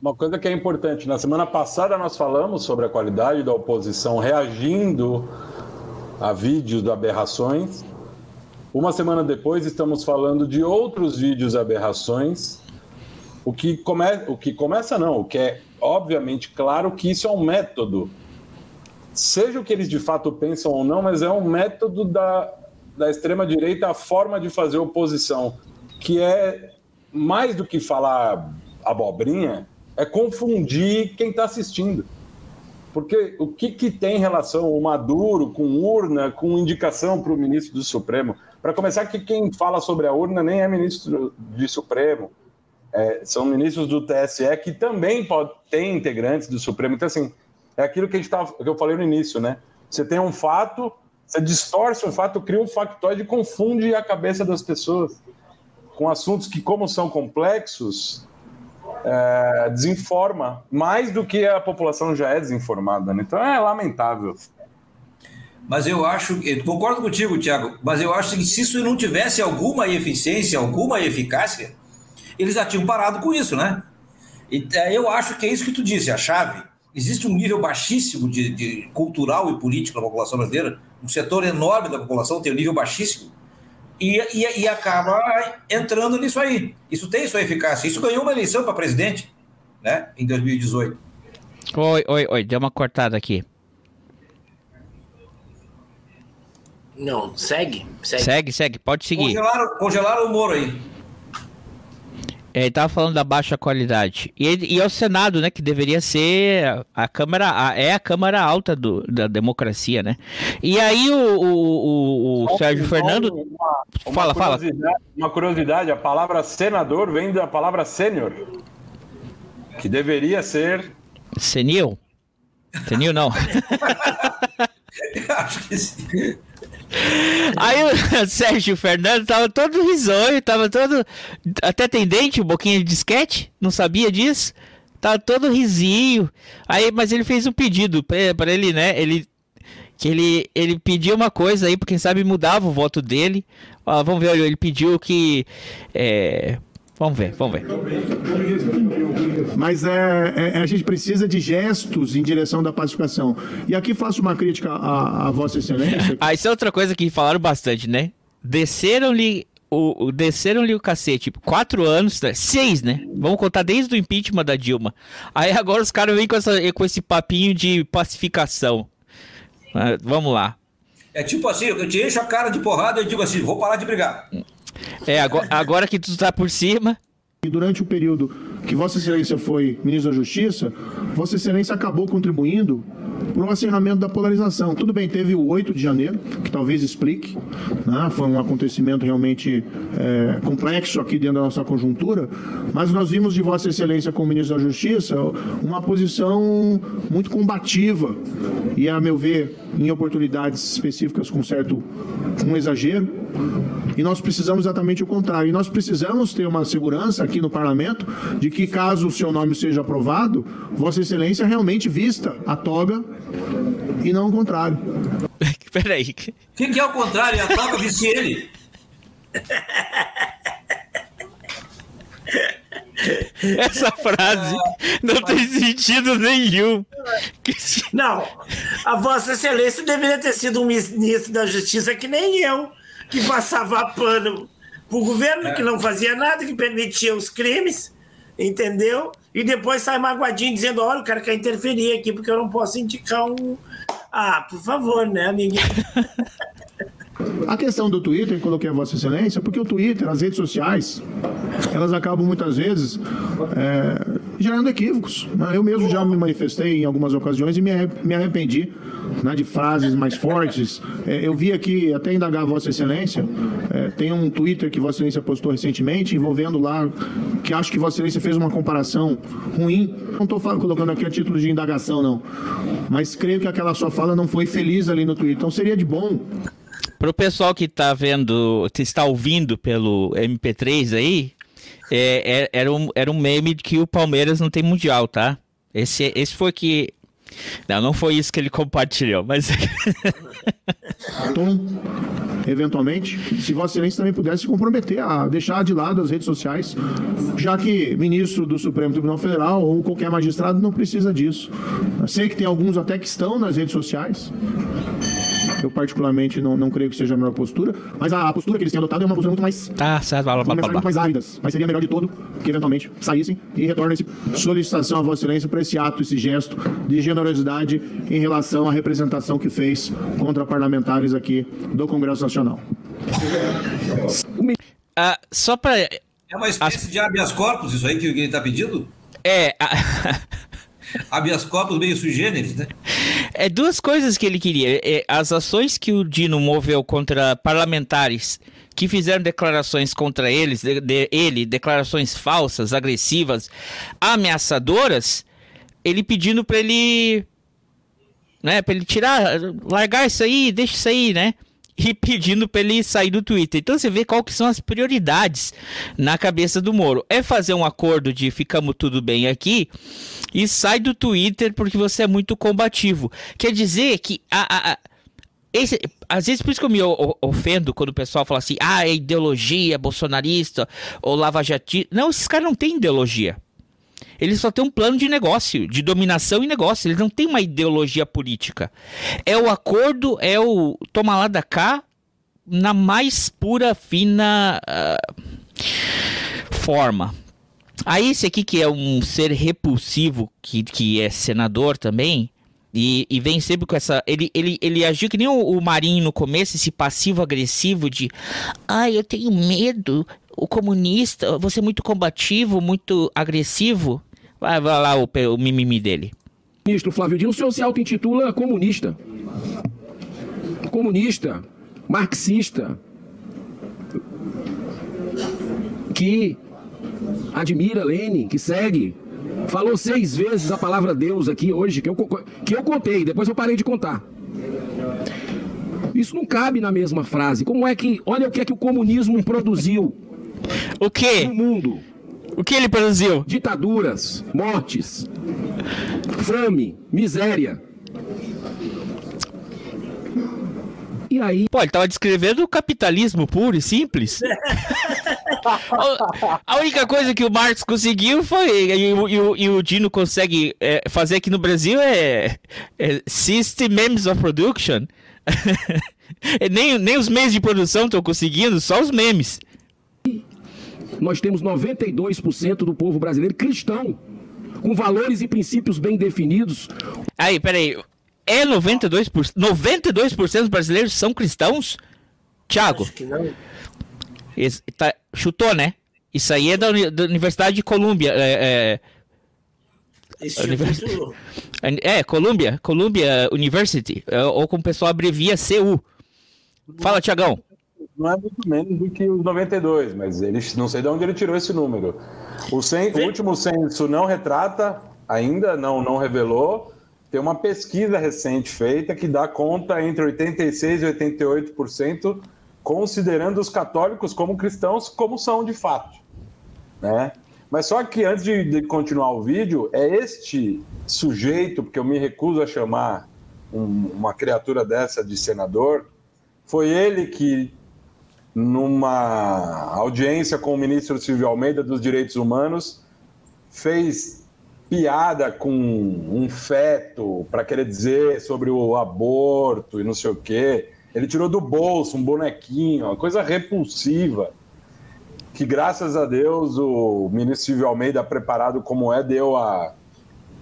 Uma coisa que é importante, na semana passada nós falamos sobre a qualidade da oposição reagindo a vídeos de aberrações. Uma semana depois estamos falando de outros vídeos de aberrações. O que, come... o que começa não, o que é obviamente claro que isso é um método. Seja o que eles de fato pensam ou não, mas é um método da, da extrema-direita, a forma de fazer oposição, que é mais do que falar abobrinha, é confundir quem está assistindo. Porque o que, que tem relação o Maduro com urna, com indicação para o ministro do Supremo? Para começar, que quem fala sobre a urna nem é ministro do Supremo, é, são ministros do TSE que também pode, têm integrantes do Supremo. Então, assim, é aquilo que, a gente tava, que eu falei no início, né? Você tem um fato, você distorce o fato, cria um factoide e confunde a cabeça das pessoas com assuntos que, como são complexos, é, desinforma mais do que a população já é desinformada. Né? Então é lamentável. Mas eu acho, eu concordo contigo, Tiago, mas eu acho que se isso não tivesse alguma eficiência, alguma eficácia, eles já tinham parado com isso, né? E é, eu acho que é isso que tu disse, a chave. Existe um nível baixíssimo de, de cultural e político na população brasileira, um setor enorme da população tem um nível baixíssimo e, e, e, acaba entrando nisso aí. Isso tem sua eficácia. Isso ganhou uma eleição para presidente, né, em 2018. Oi, oi, oi, deu uma cortada aqui. Não, segue, segue. Segue, segue, pode seguir. Congelaram, congelaram o Moro aí. É, ele tava falando da baixa qualidade. E, e é o Senado, né? Que deveria ser a Câmara. A, é a Câmara Alta do, da democracia, né? E aí o, o, o Sérgio Fernando. Uma, uma fala, fala. Uma curiosidade: a palavra senador vem da palavra sênior. Que deveria ser. Senil? Senil não. Acho que sim. Aí o Sérgio Fernandes tava todo risonho, tava todo. Até tem dente, um pouquinho de disquete, não sabia disso. Tava todo risinho. Aí, mas ele fez um pedido para ele, né? Ele que ele, ele pediu uma coisa aí, porque quem sabe mudava o voto dele. Ó, vamos ver, ele pediu que. É... Vamos ver, vamos ver. Mas é, é, a gente precisa de gestos em direção da pacificação. E aqui faço uma crítica à, à Vossa Excelência. Ah, isso é outra coisa que falaram bastante, né? Desceram-lhe o, o desceram-lhe o cacete, quatro anos, né? seis, né? Vamos contar desde o impeachment da Dilma. Aí agora os caras vêm com, essa, com esse papinho de pacificação. Ah, vamos lá. É tipo assim, eu te encho a cara de porrada e digo assim, vou parar de brigar. É, agora, agora que tu tá por cima. E durante o período que Vossa Excelência foi ministro da Justiça, Vossa Excelência acabou contribuindo para o acirramento da polarização. Tudo bem, teve o 8 de janeiro, que talvez explique, né? foi um acontecimento realmente é, complexo aqui dentro da nossa conjuntura, mas nós vimos de Vossa Excelência como ministro da Justiça uma posição muito combativa e, a meu ver, em oportunidades específicas com certo um exagero. E nós precisamos exatamente o contrário. E nós precisamos ter uma segurança aqui no parlamento de que, caso o seu nome seja aprovado, Vossa Excelência realmente vista a toga e não o contrário. Peraí. O que, que é o contrário? A toga visse ele. Essa frase não tem sentido nenhum. Não, a Vossa Excelência deveria ter sido um ministro da Justiça que nem eu, que passava pano pro governo, é. que não fazia nada, que permitia os crimes, entendeu? E depois sai magoadinho dizendo: olha, o cara quer interferir aqui porque eu não posso indicar um. Ah, por favor, né, amiguinho? A questão do Twitter, coloquei a Vossa Excelência, porque o Twitter, as redes sociais, elas acabam muitas vezes é, gerando equívocos. Né? Eu mesmo já me manifestei em algumas ocasiões e me arrependi né, de frases mais fortes. É, eu vi aqui, até indagar Vossa Excelência, é, tem um Twitter que Vossa Excelência postou recentemente, envolvendo lá, que acho que Vossa Excelência fez uma comparação ruim. Não estou colocando aqui a título de indagação, não. Mas creio que aquela sua fala não foi feliz ali no Twitter. Então seria de bom Pro pessoal que tá vendo, que está ouvindo pelo MP3 aí, é, é, era, um, era um meme de que o Palmeiras não tem mundial, tá? Esse, esse foi que. Não, não foi isso que ele compartilhou, mas. eventualmente, se Vossa Excelência também pudesse se comprometer a deixar de lado as redes sociais, já que ministro do Supremo Tribunal Federal ou qualquer magistrado não precisa disso. Eu sei que tem alguns até que estão nas redes sociais. Eu, particularmente, não, não creio que seja a melhor postura, mas a, a postura que eles têm adotado é uma postura muito mais. Tá, certo, blá, blá, blá, blá. muito mais áridas. Mas seria melhor de todo que, eventualmente, saíssem e retornem solicitação a Vossa Excelência para esse ato, esse gesto de generosidade em relação à representação que fez contra parlamentares aqui do Congresso Nacional. Ah, só pra. É uma espécie de habeas corpus, isso aí que ele está pedindo? É. a- Habeas corpus meio sui generis, né? É duas coisas que ele queria. É, as ações que o Dino moveu contra parlamentares que fizeram declarações contra eles, de- de- ele, declarações falsas, agressivas, ameaçadoras, ele pedindo pra ele, né, para ele tirar, largar isso aí, deixa isso aí, né? E pedindo pra ele sair do Twitter. Então você vê qual que são as prioridades na cabeça do Moro. É fazer um acordo de ficamos tudo bem aqui e sai do Twitter porque você é muito combativo. Quer dizer que a, a- a- esse, às vezes por isso que eu me ofendo quando o pessoal fala assim, ah, é ideologia bolsonarista ou lavajatista. Não, esses caras não têm ideologia. Eles só têm um plano de negócio, de dominação e negócio. Eles não têm uma ideologia política. É o acordo, é o toma lá da cá, na mais pura, fina ah, forma. Aí esse aqui que é um ser repulsivo, que, que é senador também, e, e vem sempre com essa. Ele, ele, ele agiu que nem o, o Marinho no começo, esse passivo-agressivo de. Ai, eu tenho medo, o comunista, você é muito combativo, muito agressivo. Vai, vai lá o, o mimimi dele. Ministro Flávio Dino, o senhor se auto-intitula comunista. Comunista, marxista, que admira Lenin, que segue. Falou seis vezes a palavra Deus aqui hoje, que eu, que eu contei, depois eu parei de contar. Isso não cabe na mesma frase. Como é que. Olha o que é que o comunismo produziu O quê? no mundo. O que ele produziu? Ditaduras, mortes, fome, miséria. E aí, Pô, ele tava descrevendo o capitalismo puro e simples. A- única coisa que o Marx conseguiu foi. E, o- e o- e o Dino consegue é, fazer aqui no Brasil é, é Systems of Production. Nem, nem os meios de produção estão conseguindo, só os memes. Nós temos 92% do povo brasileiro cristão, com valores e princípios bem definidos. Aí, peraí. É 92%? 92% dos brasileiros são cristãos? Thiago, Acho que não. esse- tá- chutou, né? Isso aí é da, uni- da Universidade de Colômbia. É, é, Instituto. É, Columbia, Columbia University, é, ou como o pessoal abrevia CU. Fala, Tiagão. Não é muito menos do que os 92, mas ele, não sei de onde ele tirou esse número. O, cen- o último censo não retrata, ainda não, não revelou. Tem uma pesquisa recente feita que dá conta entre 86% e 88%, considerando os católicos como cristãos, como são de fato. Né? Mas só que antes de, de continuar o vídeo, é este sujeito, porque eu me recuso a chamar um- uma criatura dessa de senador, foi ele que, numa audiência com o ministro Silvio Almeida dos Direitos Humanos, fez piada com um feto para querer dizer sobre o aborto e não sei o quê. Ele tirou do bolso um bonequinho, uma coisa repulsiva que graças a Deus o ministro Silvio Almeida, preparado como é, deu a,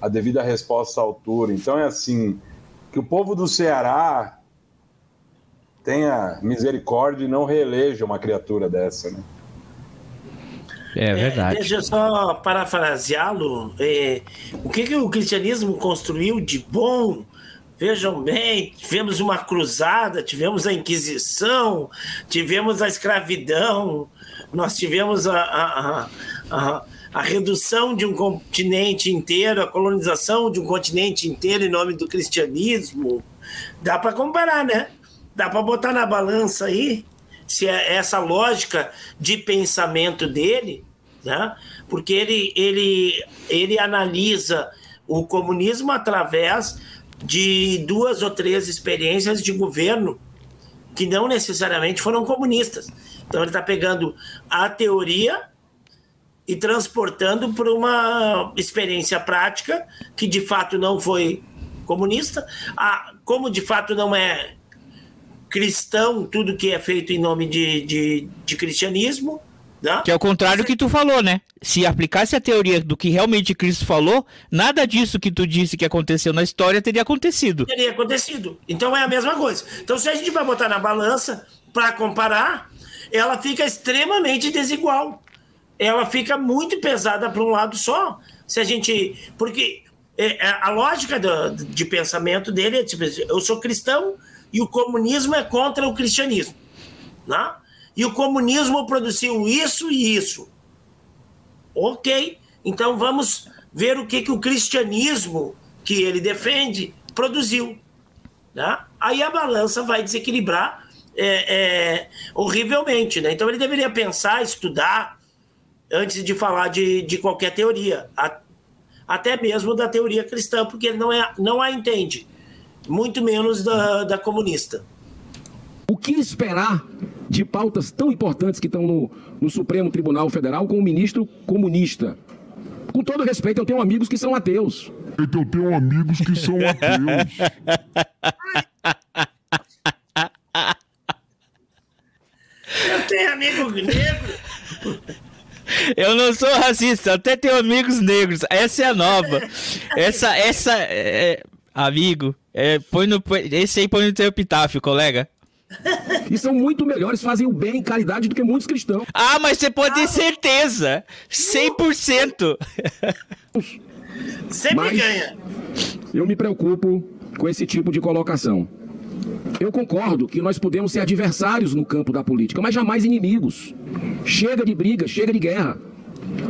a devida resposta à altura. Então é assim, que o povo do Ceará tenha misericórdia e não reeleja uma criatura dessa, né? É verdade. Deixa eu só parafraseá-lo. é, o que, que o cristianismo construiu de bom? Vejam bem, tivemos uma cruzada, tivemos a Inquisição, tivemos a escravidão, nós tivemos a, a, a, a, a redução de um continente inteiro, a colonização de um continente inteiro em nome do cristianismo. Dá para comparar, né? Dá para botar na balança aí se é essa lógica de pensamento dele, né? porque ele, ele, ele analisa o comunismo através de duas ou três experiências de governo que não necessariamente foram comunistas. Então ele está pegando a teoria e transportando para uma experiência prática que de fato não foi comunista, a, como de fato não é cristão tudo que é feito em nome de, de, de cristianismo. Né? Que é o contrário do que tu falou, né? Se aplicasse a teoria do que realmente Cristo falou, nada disso que tu disse que aconteceu na história teria acontecido. Teria acontecido. Então é a mesma coisa. Então, se a gente vai botar na balança para comparar, ela fica extremamente desigual. Ela fica muito pesada para um lado só. Se a gente. Porque é, é, a lógica do, de pensamento dele é tipo, eu sou cristão e o comunismo é contra o cristianismo. Né? E o comunismo produziu isso e isso. Ok, então vamos ver o que, que o cristianismo que ele defende produziu. Né? Aí a balança vai desequilibrar é, é, horrivelmente. Né? Então ele deveria pensar, estudar, antes de falar de, de qualquer teoria, a, até mesmo da teoria cristã, porque ele não, é, não a entende, muito menos da, da comunista. O que esperar de pautas tão importantes que estão no, no Supremo Tribunal Federal com o ministro comunista? Com todo respeito, eu tenho amigos que são ateus. Eu tenho amigos que são ateus. Eu tenho amigo negro. Eu não sou racista, até tenho amigos negros. Essa é a nova. Essa, essa, é, amigo, é, põe no, esse aí põe no teu epitáfio, colega. E são muito melhores, fazem o bem em caridade do que muitos cristãos. Ah, mas você pode ter certeza. 100%. Sempre mas ganha. Eu me preocupo com esse tipo de colocação. Eu concordo que nós podemos ser adversários no campo da política, mas jamais inimigos. Chega de briga, chega de guerra.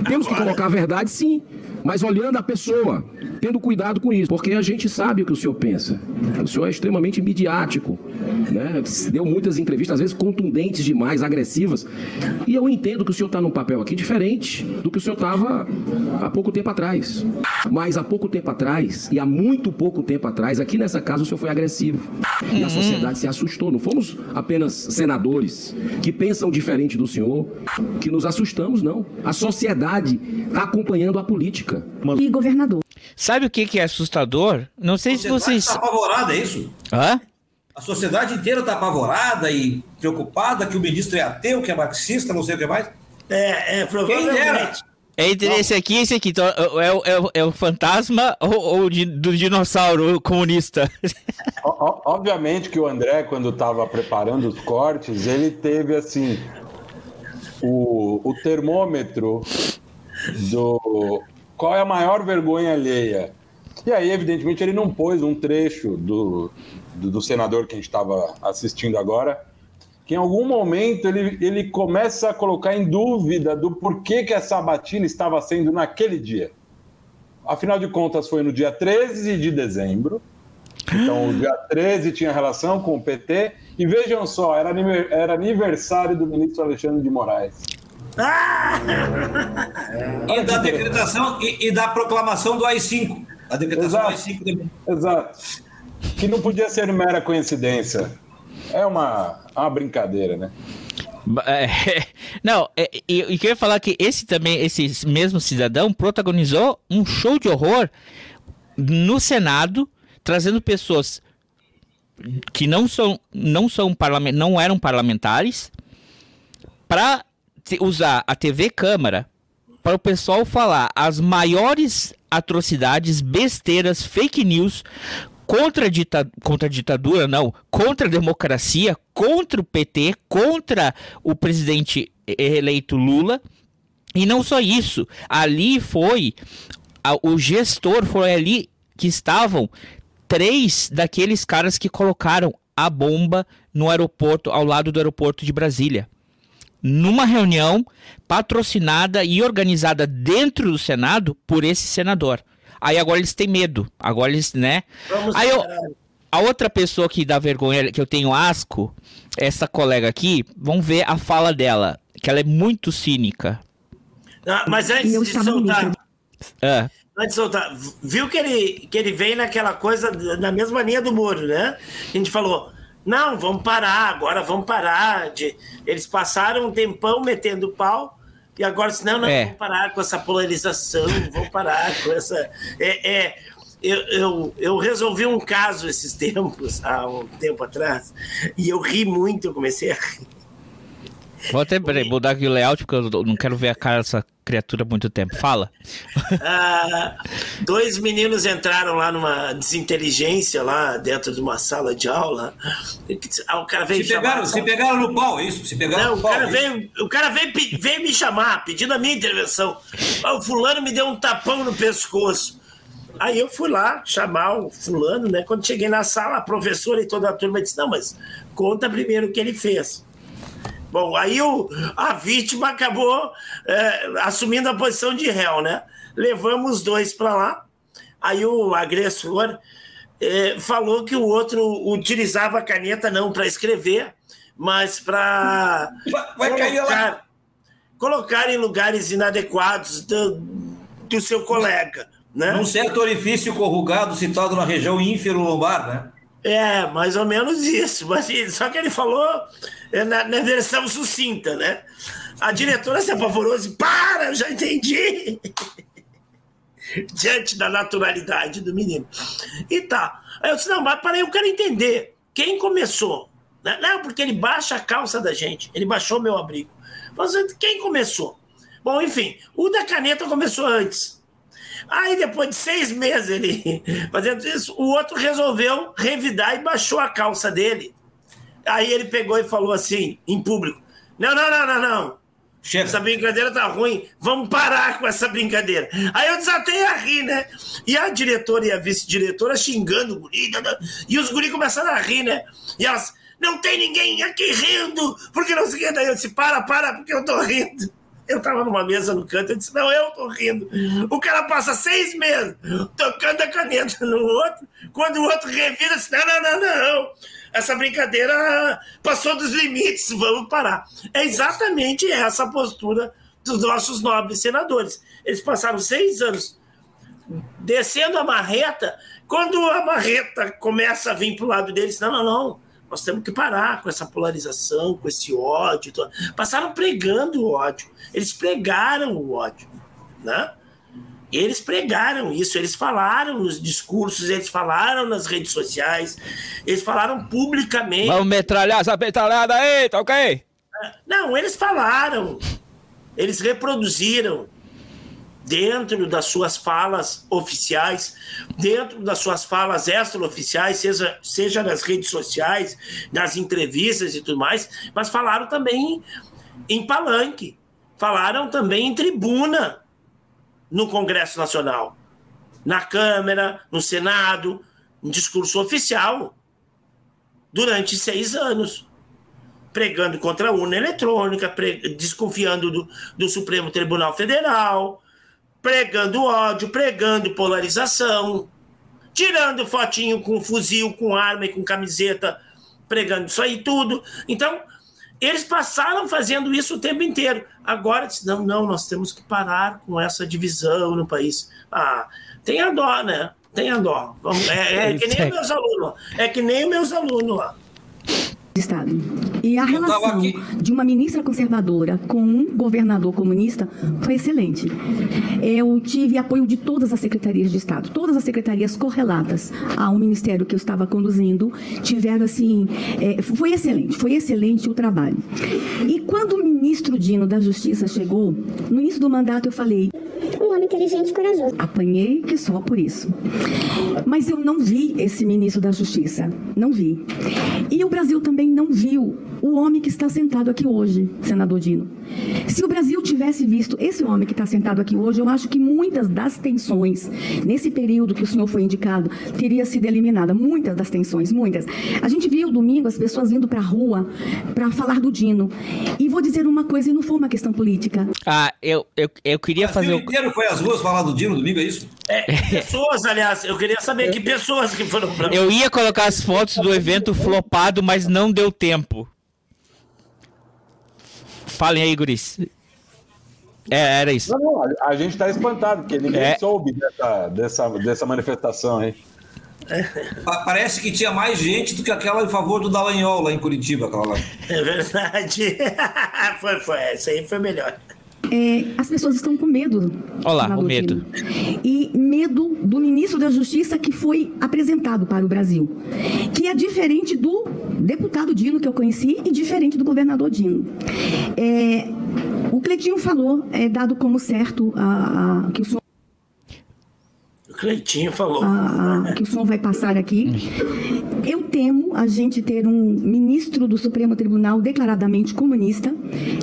Temos que colocar a verdade, sim, mas olhando a pessoa, tendo cuidado com isso, porque a gente sabe o que o senhor pensa. O senhor é extremamente midiático, né? deu muitas entrevistas, às vezes contundentes demais, agressivas, e eu entendo que o senhor está num papel aqui diferente do que o senhor estava há pouco tempo atrás. Mas há pouco tempo atrás, e há muito pouco tempo atrás, aqui nessa casa o senhor foi agressivo. E a sociedade se assustou. Não fomos apenas senadores que pensam diferente do senhor, que nos assustamos, não. A sociedade está acompanhando a política. E governador. Sabe o que, que é assustador? Não sei se vocês. Está apavorada, é isso? Hã? A sociedade inteira está apavorada e preocupada que o ministro é ateu, que é marxista, não sei o que mais. É, é provavelmente. É entre esse aqui e esse aqui. Então, é, é, é, o fantasma ou, ou de, do dinossauro comunista? O, obviamente que o André, quando estava preparando os cortes, ele teve assim o, o termômetro do qual é a maior vergonha alheia. E aí, evidentemente, ele não pôs um trecho do, do, do senador que a gente estava assistindo agora, que em algum momento ele, ele começa a colocar em dúvida do porquê que essa sabatina estava sendo naquele dia. Afinal de contas, foi no dia 13 de dezembro. Então, o dia 13 tinha relação com o PT. E vejam só, era aniversário do ministro Alexandre de Moraes. E da decretação e, e, da proclamação do AI-5. A decretação Exato. do AI-5 Exato. Que não podia ser mera coincidência. É uma, uma brincadeira, né? É, não, é, e, e queria falar que esse também, esse mesmo cidadão protagonizou um show de horror no Senado, trazendo pessoas que não são, não são parlament, não eram parlamentares, para usar a TV Câmara para o pessoal falar as maiores atrocidades, besteiras, fake news contra a, dita, contra a ditadura, não, contra a democracia, contra o PT, contra o presidente eleito Lula. E não só isso, ali foi a, o gestor, foi ali que estavam três daqueles caras que colocaram a bomba no aeroporto, ao lado do aeroporto de Brasília numa reunião patrocinada e organizada dentro do Senado por esse senador. Aí agora eles têm medo. Agora eles, né? Vamos Aí eu, a outra pessoa que dá vergonha, que eu tenho asco, essa colega aqui, vamos ver a fala dela, que ela é muito cínica. Ah, mas antes de soltar. É. Antes de soltar, viu que ele, que ele vem naquela coisa, na mesma linha do Moro, né? A gente falou, Não, vamos parar, agora vamos parar. De... Eles passaram um tempão metendo pau e agora, não, não, É. vamos parar com essa polarização, vamos parar com essa. É, é, eu, eu, eu resolvi um caso esses tempos, há um tempo atrás, e eu ri muito, eu comecei a rir. Vou até peraí, mudar aqui o layout, porque eu não quero ver a cara dessa criatura há muito tempo. Fala. Ah, dois meninos entraram lá numa desinteligência lá dentro de uma sala de aula. Ah, O cara veio Se pegaram, chamar- se pegaram no pau, é isso? Se pegaram Não, no o pau. cara isso? veio, o cara veio, veio me chamar, pedindo a minha intervenção. Ah, O fulano me deu um tapão no pescoço. Aí eu fui lá chamar o fulano, né? Quando cheguei na sala, a professora e toda a turma disse: Não, mas conta primeiro o que ele fez. Bom, aí o, a vítima acabou é, assumindo a posição de réu, né? Levamos os dois para lá. Aí o agressor é, falou que o outro utilizava a caneta não para escrever, mas para vai cair lá. colocar, colocar em lugares inadequados do, do seu colega, né? Num certo orifício corrugado situado na região ínfero-lombar, né? É, mais ou menos isso. Mas, só que ele falou é, na, na versão sucinta, né? A diretora se apavorou e disse, para, eu já entendi. Diante da naturalidade do menino. E tá. Aí eu disse, não, mas para eu quero entender. Quem começou? Né? Não, porque ele baixa a calça da gente. Ele baixou meu abrigo. Mas quem começou? Bom, enfim, o da caneta começou antes. Aí, depois de seis meses ele fazendo isso, o outro resolveu revidar e baixou a calça dele. Aí ele pegou e falou assim, em público: Não, não, não, não, não. Essa brincadeira tá ruim, vamos parar com essa brincadeira. Aí eu desatei a rir, né? E a diretora e a vice-diretora xingando o guri, né? e os guri começaram a rir, né? E elas, não tem ninguém aqui rindo, porque não sei o que. Daí eu disse: Para, para, porque eu tô rindo. Eu tava numa mesa no canto, eu disse, não, eu tô rindo. O cara passa seis meses tocando a caneta no outro, quando o outro revira, disse, não, não, não, não. Essa brincadeira passou dos limites, vamos parar. É exatamente essa a postura dos nossos nobres senadores. Eles passaram seis anos descendo a marreta, quando a marreta começa a vir para o lado deles, não, não, não. Nós temos que parar com essa polarização, com esse ódio. Passaram pregando o ódio. Eles pregaram o ódio. Né? Eles pregaram isso, eles falaram nos discursos, eles falaram nas redes sociais, eles falaram publicamente. Vamos metralhar essa metralhada aí, tá ok? Não, eles falaram. Eles reproduziram dentro das suas falas oficiais, dentro das suas falas extraoficiais, seja, seja nas redes sociais, nas entrevistas e tudo mais, mas falaram também em palanque, falaram também em tribuna no Congresso Nacional, na Câmara, no Senado, um discurso oficial durante seis anos pregando contra a urna eletrônica, pre- desconfiando do, do Supremo Tribunal Federal, pregando ódio, pregando polarização, tirando fotinho com fuzil, com arma e com camiseta, pregando isso aí tudo. Então, eles passaram fazendo isso o tempo inteiro. Agora, disse, não, não, nós temos que parar com essa divisão no país. Ah, tem a dó, né? Tem a dó. Vamos- é, é que nem os meus alunos. É que nem os meus alunos lá. Estado. E a relação de uma ministra conservadora com um governador comunista foi excelente. Eu tive apoio de todas as secretarias de Estado, todas as secretarias correlatas ao ministério que eu estava conduzindo tiveram assim, é, foi excelente, foi excelente o trabalho. E quando o ministro Dino da Justiça chegou, no início do mandato eu falei, um homem inteligente e corajoso. Apanhei que só por isso. Mas eu não vi esse ministro da Justiça, não vi. E o Brasil também não viu o homem que está sentado aqui hoje, senador Dino. Se o Brasil tivesse visto esse homem que está sentado aqui hoje, eu acho que muitas das tensões, nesse período que o senhor foi indicado, teria sido eliminada. Muitas das tensões, muitas. A gente viu domingo as pessoas indo para a rua para falar do Dino. E vou dizer uma coisa, e não foi uma questão política. Ah, eu, eu, eu queria fazer O o. inteiro foi às ruas falar do Dino domingo, é isso? É, pessoas, aliás, eu queria saber que pessoas que foram pra Eu ia colocar as fotos do evento flopado, mas não deu tempo. Falem aí, guris. É, era isso. Não, não, a- a gente está espantado, porque ninguém É. soube dessa, dessa, dessa manifestação aí. Pa- Parece que tinha mais gente do que aquela em favor do Dallagnol lá em Curitiba. Aquela lá. É verdade. foi, foi. Essa aí foi melhor. É, as pessoas estão com medo. Olha lá, o medo. E medo do ministro da Justiça que foi apresentado para o Brasil. Que é diferente do deputado Dino que eu conheci e diferente do governador Dino. É, o Cleitinho falou, é dado como certo a, a- que o senhor O Cleitinho falou. a- a- que o som vai passar aqui. Eu temo a gente ter um ministro do Supremo Tribunal declaradamente comunista.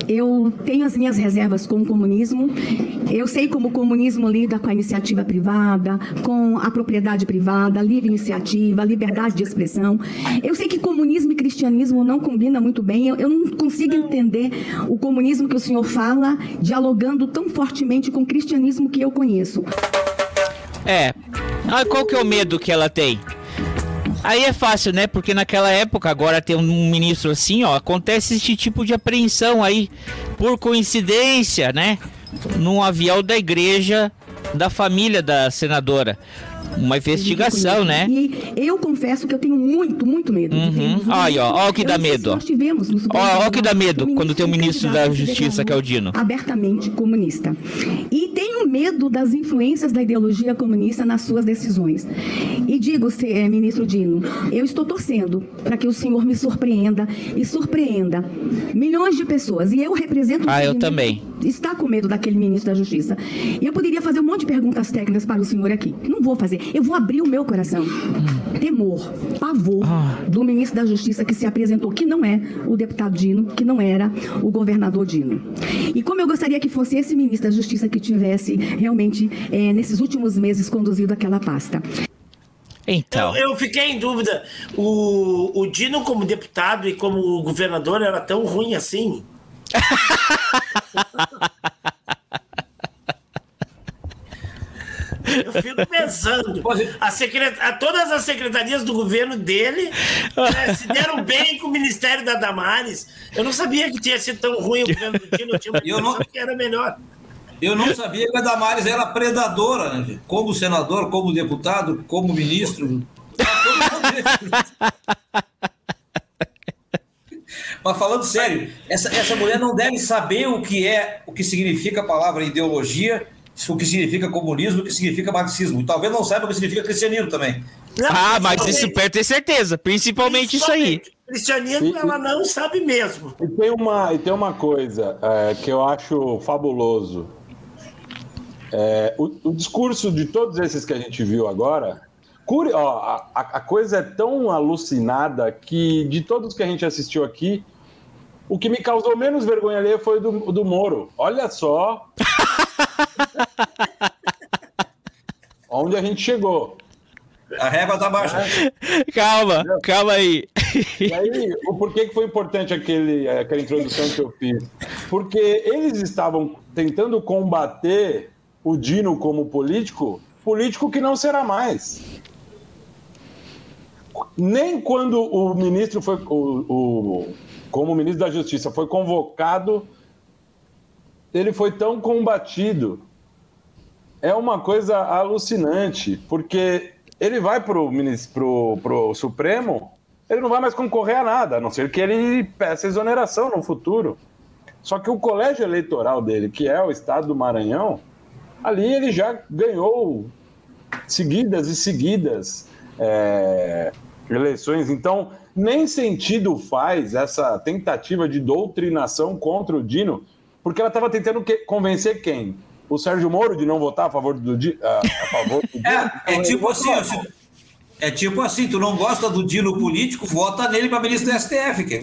Eu tenho as minhas reservas com o comunismo. Eu sei como o comunismo lida com a iniciativa privada, com a propriedade privada, a livre iniciativa, a liberdade de expressão. Eu sei que comunismo e cristianismo não combinam muito bem. Eu, eu não consigo entender o comunismo que o senhor fala dialogando tão fortemente com o cristianismo que eu conheço. É. Ah, qual que é o medo que ela tem? Aí é fácil, né? Porque naquela época, agora tem um ministro assim, ó, acontece esse tipo de apreensão aí, por coincidência, né? Num avião da igreja da família da senadora. Uma investigação, né? E eu confesso que eu tenho muito, muito medo. Uhum. um Aí, ó, ó o que dá medo. Nós tivemos no Ó, ó o que dá medo quando tem um ministro da Justiça, que é o declarou Dino. Abertamente comunista. E tenho medo das influências da ideologia comunista nas suas decisões. E digo, eh, ministro Dino, eu estou torcendo para que o senhor me surpreenda e surpreenda milhões de pessoas. E eu represento. Ah, eu também. Está com medo daquele ministro da Justiça. E eu poderia fazer um monte de perguntas técnicas para o senhor aqui. Não vou fazer. Eu vou abrir o meu coração. Temor, pavor do ministro da Justiça que se apresentou, que não é o deputado Dino, que não era o governador Dino. E como eu gostaria que fosse esse ministro da Justiça que tivesse realmente, eh, nesses últimos meses, conduzido aquela pasta. Então. Eu, eu fiquei em dúvida. O, o Dino, como deputado e como governador, era tão ruim assim? Eu fico pensando. A secret... a todas as secretarias do governo dele né, se deram bem com o Ministério da Damares. Eu não sabia que tinha sido tão ruim o governo do Dino. Eu tinha uma Eu não- que era melhor. Eu não sabia que a Damares era predadora, né? como senador, como deputado, como ministro. Mas falando sério, essa, essa mulher não deve saber o que é, o que significa a palavra ideologia, o que significa comunismo, o que significa marxismo. E talvez não saiba o que significa cristianismo também. Ah, mas isso perde ter certeza. Principalmente isso aí. Cristianismo, ela não sabe mesmo. E tem uma, e tem uma coisa é, que eu acho fabuloso. É, o, o discurso de todos esses que a gente viu agora, curi- ó, a, a- coisa é tão alucinada que de todos que a gente assistiu aqui, o que me causou menos vergonha ali foi o do, o do Moro. Olha só. Onde a gente chegou. A régua tá baixa. Calma, calma aí. E aí, o porquê que foi importante aquele, aquela introdução que eu fiz? Porque eles estavam tentando combater o Dino como político, político que não será mais. Nem quando o ministro foi, o, o- como ministro da Justiça, foi convocado, ele foi tão combatido. É uma coisa alucinante, porque ele vai para o pro Supremo, ele não vai mais concorrer a nada, a não ser que ele peça exoneração no futuro. Só que o colégio eleitoral dele, que é o estado do Maranhão, ali ele já ganhou seguidas e seguidas é, eleições. Então, nem sentido faz essa tentativa de doutrinação contra o Dino, porque ela estava tentando que- convencer quem? O Sérgio Moro de não votar a favor do, Di- a, a favor do Dino? É, é tipo assim, ó, se- é tipo assim, tu não gosta do Dino político, vota nele para ministro do STF. Que...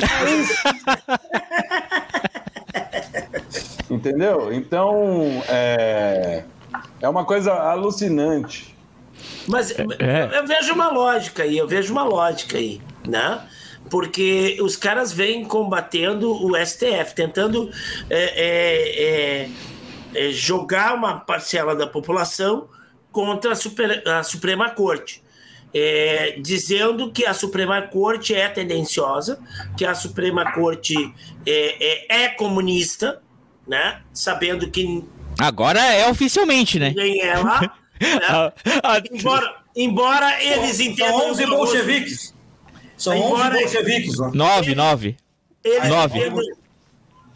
Entendeu? Então, é, é uma coisa alucinante. Mas É. eu vejo uma lógica aí, eu vejo uma lógica aí, né? Porque os caras vêm combatendo o STF, tentando é, é, jogar uma parcela da população contra a, Super- a Suprema Corte. É, dizendo que a Suprema Corte é tendenciosa, que a Suprema Corte é, é, é comunista, né? Sabendo que Agora é oficialmente, né? ninguém é lá. né? embora, embora eles São entendam. 11 bolcheviques. São 11 Embora- bolcheviques. né? Nove, nove. Eles, Nove. entendam,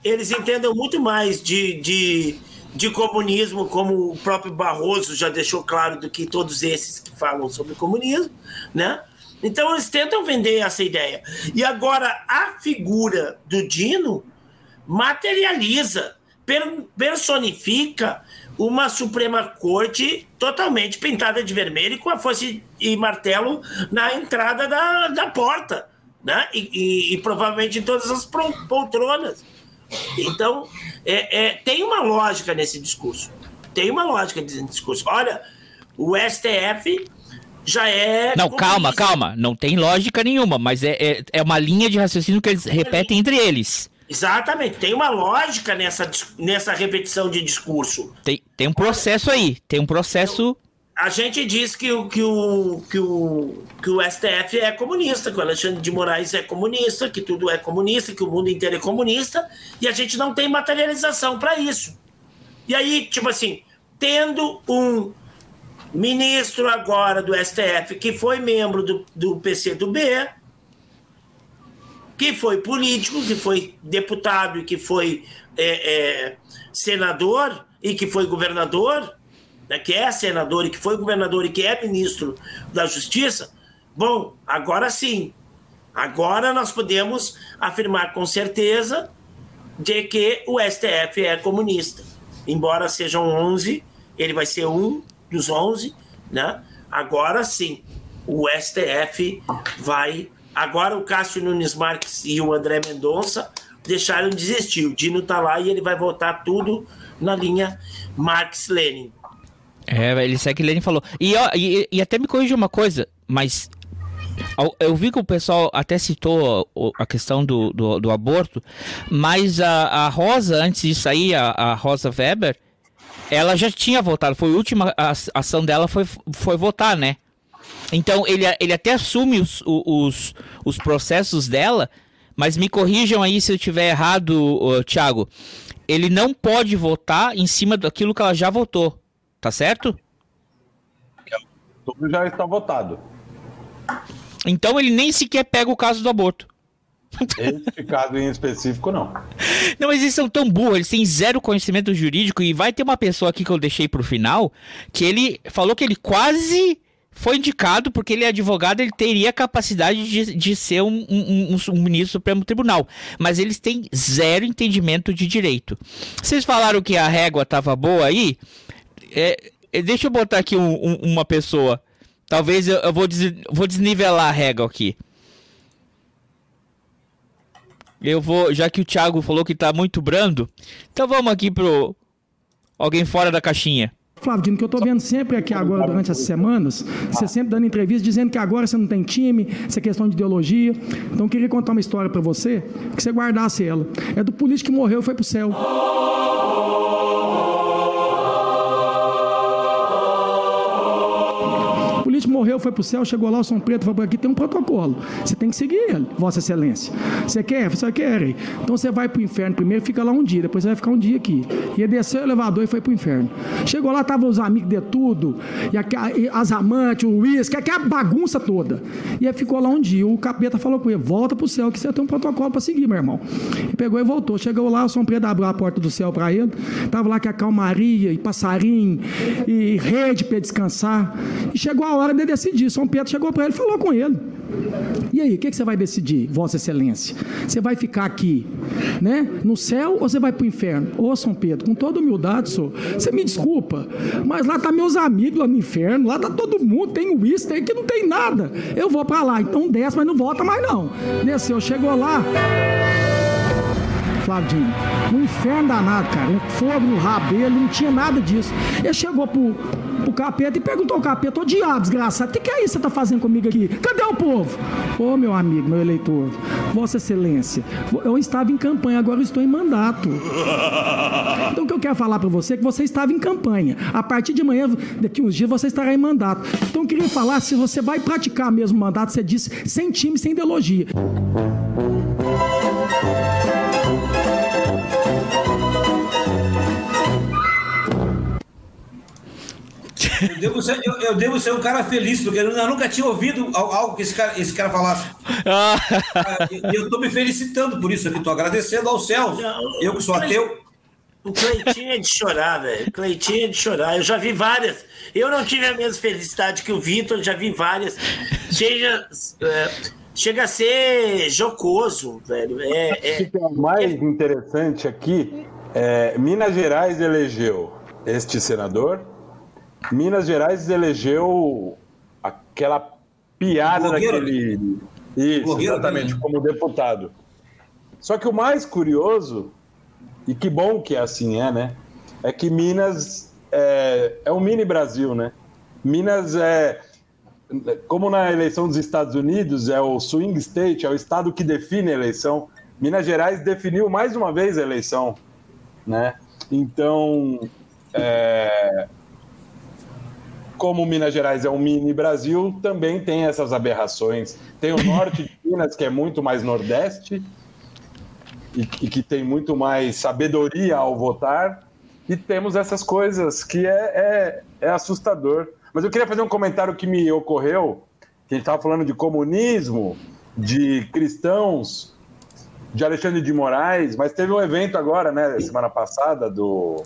eles entendam muito mais de, de, de comunismo, como o próprio Barroso já deixou claro do que todos esses que falam sobre comunismo, né? Então eles tentam vender essa ideia. E agora a figura do Dino materializa, per- personifica uma Suprema Corte totalmente pintada de vermelho e com a foice e martelo na entrada da, da porta, né? E, e- e provavelmente em todas as poltronas. Então, é, é, tem uma lógica nesse discurso. Tem uma lógica nesse discurso. Olha, o STF já é. Não, calma, calma. Não tem lógica nenhuma, mas é, é, é uma linha de raciocínio que eles repetem entre eles. Exatamente, tem uma lógica nessa, nessa repetição de discurso. Tem, tem um processo aí. Tem um processo. A gente diz que o, que, o, que, o, que o STF é comunista, que o Alexandre de Moraes é comunista, que tudo é comunista, que o mundo inteiro é comunista, e a gente não tem materialização para isso. E aí, tipo assim, tendo um ministro agora do STF que foi membro do, do PCdoB, que foi político, que foi deputado que foi é, é, senador e que foi governador, né, que é senador e que foi governador e que é ministro da Justiça, bom, agora sim, agora nós podemos afirmar com certeza de que o STF é comunista. Embora sejam 11, ele vai ser um dos 11, né? Agora sim, o STF vai. Agora o Cássio Nunes Marques e o André Mendonça deixaram de existir. O Dino tá lá e ele vai votar tudo na linha Marx-Lenin. É, ele segue que Lenin falou. E, ó, e, e até me corrija uma coisa, mas eu vi que o pessoal até citou o- a questão do, do, do aborto, mas a, a Rosa, antes disso aí, a, a Rosa Weber, ela já tinha votado. Foi a última ação dela foi, foi votar, né? Então ele, ele até assume os, o- os, os processos dela, mas me corrijam aí se eu tiver errado, Thiago. Ele não pode votar em cima daquilo que ela já votou, tá certo? Tudo já está votado. Então ele nem sequer pega o caso do aborto. Esse caso em específico, não. Não, mas eles são tão burros, eles têm zero conhecimento jurídico e vai ter uma pessoa aqui que eu deixei pro final que ele falou que ele quase foi indicado porque ele é advogado, ele teria capacidade de, de ser um, um- um- um ministro do Supremo Tribunal. Mas eles têm zero entendimento de direito. Vocês falaram que a régua tava boa aí? É, é, deixa eu botar aqui um- um- uma pessoa. Talvez eu, eu vou, des- vou desnivelar a régua aqui. Eu vou, já que o Thiago falou que tá muito brando, então vamos aqui pro alguém fora da caixinha. Flávio Dino, que eu tô vendo sempre aqui agora durante as semanas, você sempre dando entrevista dizendo que agora você não tem time, essa questão de ideologia. Então eu queria contar uma história para você, que você guardasse ela. É do político que morreu e foi pro céu. O político morreu, foi pro céu, chegou lá, o São Preto falou, aqui tem um protocolo. Você tem que seguir ele, Vossa Excelência. Você quer? Você quer? hein? Então você vai pro inferno primeiro, fica lá um dia, depois você vai ficar um dia aqui. E ele desceu o elevador e foi pro inferno. Chegou lá, tava os amigos de tudo, e, e as amantes, o uísque, aquela bagunça toda. E ficou lá um dia, o capeta falou com ele, volta pro céu, que você tem um protocolo para seguir, meu irmão. E pegou e voltou. Chegou lá, o São Pedro abriu a porta do céu para ele, tava lá com a calmaria, e passarinho, e rede para descansar. E chegou a hora de decidir. São Pedro chegou para ele e falou com ele. E aí, o que, que você vai decidir, Vossa Excelência? Você vai ficar aqui, né, no céu ou você vai para o inferno? Ô, São Pedro, com toda humildade, senhor, você me desculpa, mas lá tá meus amigos lá no inferno, lá tá todo mundo, tem o isso, tem que não tem nada. Eu vou para lá, então desce, mas não volta mais não. Desceu, chegou lá. Flavinho, um inferno danado, cara. Um fogo no rabo dele, não tinha nada disso. Ele chegou pro, pro capeta e perguntou ao capeta, ô diabo, desgraçado, o que, que é isso que você tá fazendo comigo aqui? Cadê o povo? Ô, meu amigo, meu eleitor, Vossa Excelência, eu estava em campanha, agora eu estou em mandato. Então o que eu quero falar para você é que você estava em campanha. A partir de amanhã, daqui uns dias, você estará em mandato. Então eu queria falar, se você vai praticar mesmo mandato, você disse, sem time, sem ideologia. Eu devo, ser, eu, eu devo ser um cara feliz, porque eu nunca tinha ouvido algo que esse cara, esse cara falasse. Ah, e eu estou me felicitando por isso aqui, estou agradecendo ao céu. Eu que sou ateu. O Cleitinho é de chorar, velho. Cleitinho é de chorar. Eu já vi várias. Eu não tive a mesma felicidade que o Vitor, já vi várias. Chega, é, chega a ser jocoso, velho. É, é, o mais interessante aqui é Minas Gerais elegeu este senador. Minas Gerais elegeu aquela piada daquele. Isso, exatamente, também. como deputado. Só que o mais curioso, e que bom que assim é, né? É que Minas é, é um mini Brasil, né? Minas é. Como na eleição dos Estados Unidos é o swing state, é o estado que define a eleição. Minas Gerais definiu mais uma vez a eleição, né? Então, é, como Minas Gerais é um mini Brasil, também tem essas aberrações. Tem o norte de Minas, que é muito mais nordeste, e, e, que tem muito mais sabedoria ao votar, e temos essas coisas que é, é, é assustador. Mas eu queria fazer um comentário que me ocorreu, que a gente estava falando de comunismo, de cristãos, de Alexandre de Moraes, mas teve um evento agora, né, semana passada, do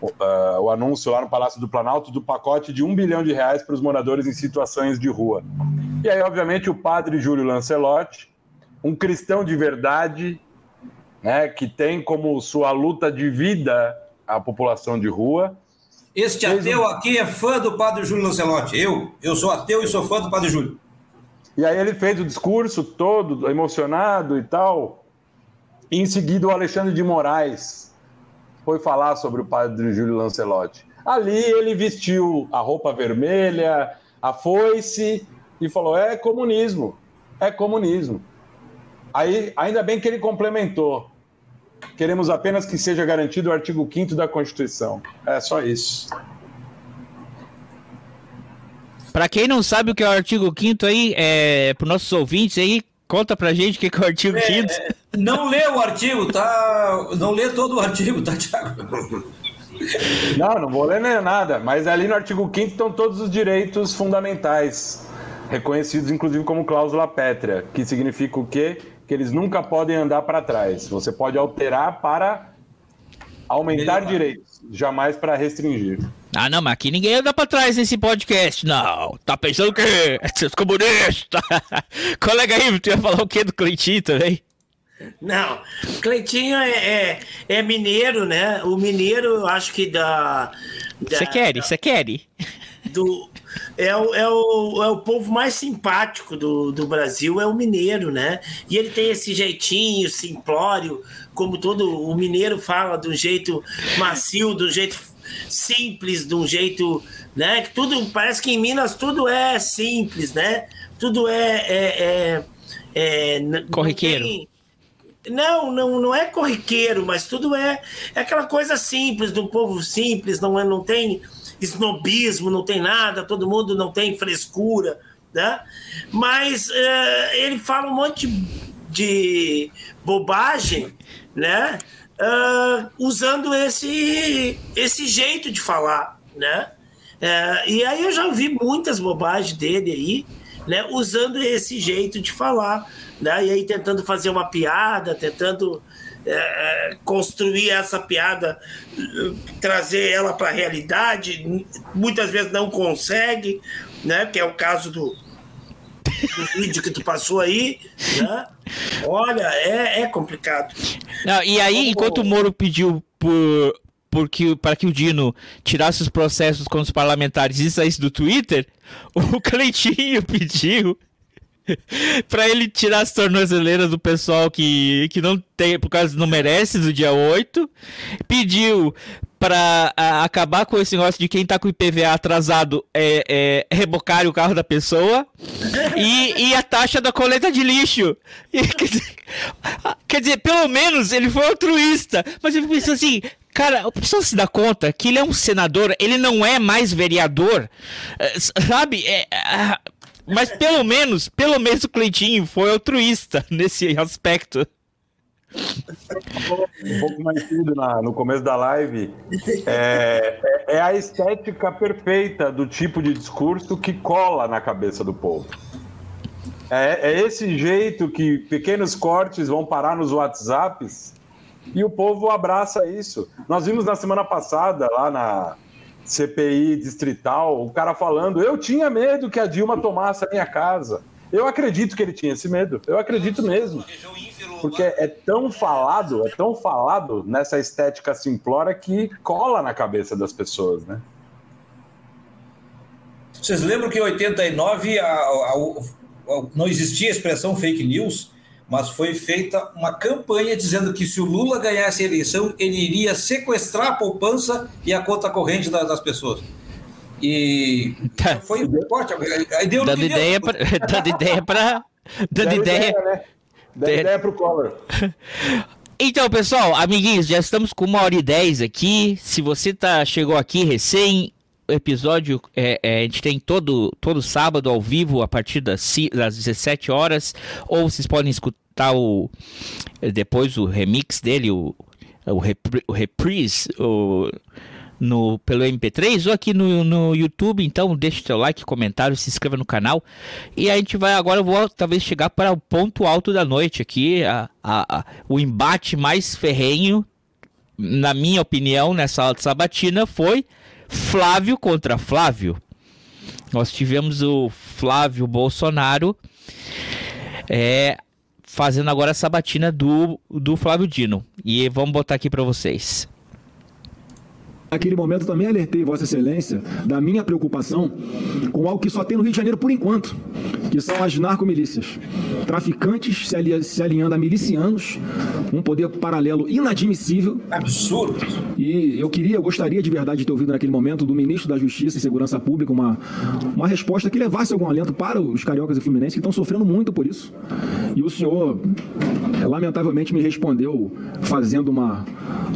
uh, o anúncio lá no Palácio do Planalto do pacote de um bilhão de reais para os moradores em situações de rua. E aí, obviamente, o padre Júlio Lancelotti, um cristão de verdade, né, que tem como sua luta de vida a população de rua. Este ateu um... aqui é fã do padre Júlio Lancelotti. Eu, eu sou ateu e sou fã do padre Júlio. E aí ele fez o discurso todo emocionado e tal. E em seguida o Alexandre de Moraes, foi falar sobre o padre Júlio Lancelotti. Ali ele vestiu a roupa vermelha, a foice e falou: é comunismo, é comunismo. Aí, ainda bem que ele complementou. Queremos apenas que seja garantido o artigo 5 da Constituição. É só isso. Para quem não sabe o que é o artigo 5 aí, é, para nossos ouvintes aí, Conta pra gente o que é o artigo é, 5 é, Não lê o artigo, tá? Não lê todo o artigo, tá, Tiago? Não, não vou ler nem nada, mas ali no artigo 5 estão todos os direitos fundamentais, reconhecidos inclusive como cláusula pétrea, que significa o quê? Que eles nunca podem andar para trás. Você pode alterar para aumentar Melhor. direitos, jamais para restringir. Ah, não, mas aqui ninguém anda pra trás nesse podcast, não. Tá pensando o quê? Seus comunistas. Colega aí, tu ia falar o quê do Cleitinho também? Não, Cleitinho é, é, é, mineiro, né? O mineiro, eu acho que da. Você quer? Você quer? Do, é, o, é, o, é o povo mais simpático do, do Brasil, é o mineiro, né? E ele tem esse jeitinho simplório, como todo o mineiro fala, de um jeito macio, de um jeito simples, de um jeito, né? Que tudo parece que em Minas tudo é simples, né? Tudo é, é, é, é corriqueiro. Não, não, não é corriqueiro, mas tudo é, é aquela coisa simples, um povo simples, não, é, não tem snobismo, não tem nada, todo mundo não tem frescura, né? Mas é, ele fala um monte de bobagem, né? uh, usando esse, esse jeito de falar, né? Uh, e aí eu já vi muitas bobagens dele aí, né? Usando esse jeito de falar, né? E aí tentando fazer uma piada, tentando é, construir essa piada, trazer ela para a realidade, muitas vezes não consegue, né? Que é o caso do, do vídeo que tu passou aí, né? Olha, é, é complicado. Não, e aí, enquanto o Moro pediu por, porque, para que o Dino tirasse os processos contra os parlamentares e saísse do Twitter, o Cleitinho pediu para ele tirar as tornozeleiras do pessoal que, que não tem, por causa não merece, do dia 8. Pediu para acabar com esse negócio de quem tá com o IPVA atrasado é, é rebocar o carro da pessoa e, e a taxa da coleta de lixo. E, quer, dizer, quer, dizer, pelo menos ele foi altruísta. Mas eu penso assim, cara, a pessoa se dá conta que ele é um senador, ele não é mais vereador, é, sabe? É, mas pelo menos, pelo menos o Cleitinho foi altruísta nesse aspecto. um pouco mais cedo no começo da live, é, é, é, a estética perfeita do tipo de discurso que cola na cabeça do povo. É, é esse jeito que pequenos cortes vão parar nos WhatsApps e o povo abraça isso. Nós vimos na semana passada, lá na CPI distrital, o cara falando: eu tinha medo que a Dilma tomasse a minha casa. Eu acredito que ele tinha esse medo, eu acredito mesmo. Porque é tão falado, é tão falado nessa estética simplória que cola na cabeça das pessoas, né? Vocês lembram que em 89 a, a, a, não existia a expressão fake news, mas foi feita uma campanha dizendo que se o Lula ganhasse a eleição, ele iria sequestrar a poupança e a conta corrente das, das pessoas. E tá. foi forte. Dando ideia para. Dando ideia para. Dando ideia. ideia né? Dá ideia pro Collor. Então, pessoal, amiguinhos, já estamos com uma hora e dez aqui. Se você tá, chegou aqui recém, o episódio é, é, a gente tem todo, todo sábado ao vivo a partir das, das 17 horas. Ou vocês podem escutar o depois o remix dele, o, o, repri, o reprise, o no, pelo MP3 ou aqui no, no YouTube. Então, deixe seu like, comentário, se inscreva no canal. E a gente vai agora, eu vou talvez chegar para o ponto alto da noite aqui, a, a, a, o embate mais ferrenho, na minha opinião, nessa aula sabatina foi Flávio contra Flávio. Nós tivemos o Flávio Bolsonaro é, fazendo agora a sabatina do, do Flávio Dino. E vamos botar aqui para vocês. Naquele momento também alertei Vossa Excelência da minha preocupação com algo que só tem no Rio de Janeiro por enquanto, que são as narcomilícias. Traficantes se, se alinhando a milicianos, um poder paralelo inadmissível. Absurdo. E eu queria, eu gostaria de verdade de ter ouvido naquele momento do ministro da Justiça e Segurança Pública uma, uma resposta que levasse algum alento para os cariocas e fluminenses que estão sofrendo muito por isso. E o senhor, lamentavelmente, me respondeu fazendo uma,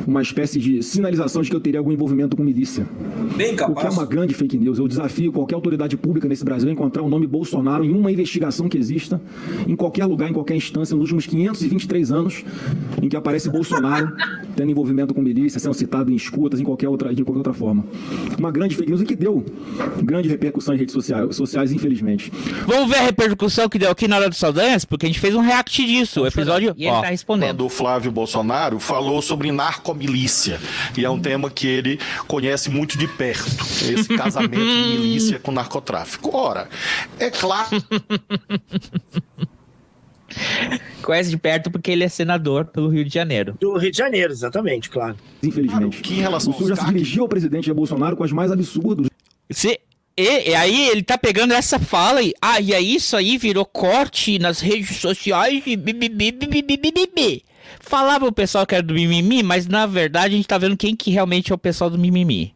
uma espécie de sinalização de que eu teria algum envolvimento com milícia. Bem capaz. O que é uma grande fake news. Eu desafio qualquer autoridade pública nesse Brasil a encontrar o nome Bolsonaro em uma investigação que exista, em qualquer lugar, em qualquer instância, nos últimos 523 anos, em que aparece Bolsonaro tendo envolvimento com milícia, sendo citado em escutas, em qualquer outra, de qualquer outra forma. Uma grande fake news e que deu grande repercussão em redes sociais, sociais, infelizmente. Vamos ver a repercussão que deu aqui na hora do Saldanhas, porque a gente fez um react disso. O episódio. E ele ó, tá respondendo. O Flávio Bolsonaro falou sobre narcomilícia. E é um tema que ele conhece muito de perto esse casamento de milícia com narcotráfico. Ora, é claro. Conhece de perto porque ele é senador pelo Rio de Janeiro. Do Rio de Janeiro, exatamente, claro. Infelizmente. que em relação o senhor já se dirigiu ao presidente Bolsonaro com as mais absurdas. Se, e, e, aí ele tá pegando essa fala e. Ah, e aí isso aí virou corte nas redes sociais e. Falava o pessoal que era do mimimi, mas na verdade a gente tá vendo quem que realmente é o pessoal do mimimi.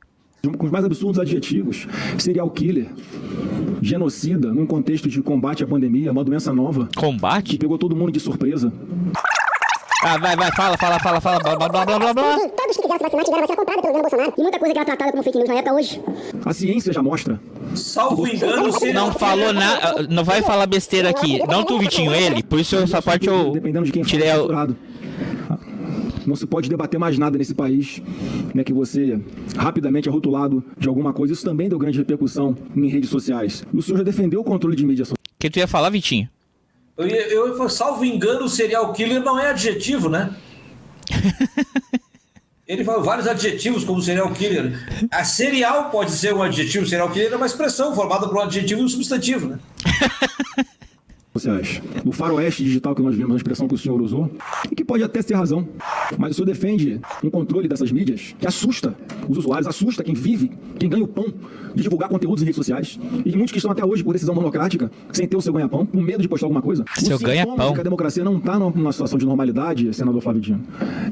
Com os mais absurdos adjetivos, serial killer, genocida, num contexto de combate à pandemia, uma doença nova. Combate? Que pegou todo mundo de surpresa. Ah, vai, vai, fala, fala, fala, fala, blá, blá, blá, blá, blá, blá. Todos que quiseram se vacinar tiveram vacina comprada pelo governo Bolsonaro. E muita coisa que era tratada como fake news na época hoje. A ciência já mostra. Salvo engano, se Não falou nada, não vai falar besteira aqui. Não tu, Vitinho, ele. Por isso essa parte eu Dependendo de quem tirei o... Não se pode debater mais nada nesse país, né, que você rapidamente é rotulado de alguma coisa. Isso também deu grande repercussão em redes sociais. E o senhor já defendeu o controle de mídia social. que tu ia falar, Vitinho? Eu, eu, eu salvo engano, serial killer não é adjetivo, né? Ele fala vários adjetivos como serial killer. A serial pode ser um adjetivo, serial killer é uma expressão formada por um adjetivo e um substantivo, né? sociais. O faroeste digital que nós vimos, a expressão que o senhor usou, e que pode até ter razão. Mas o senhor defende um controle dessas mídias que assusta os usuários, assusta quem vive, quem ganha o pão de divulgar conteúdos em redes sociais. E muitos que estão até hoje por decisão monocrática, sem ter o seu ganha-pão, com medo de postar alguma coisa. Seu ganha-pão. que a democracia não está numa situação de normalidade, senador Flávio Dino.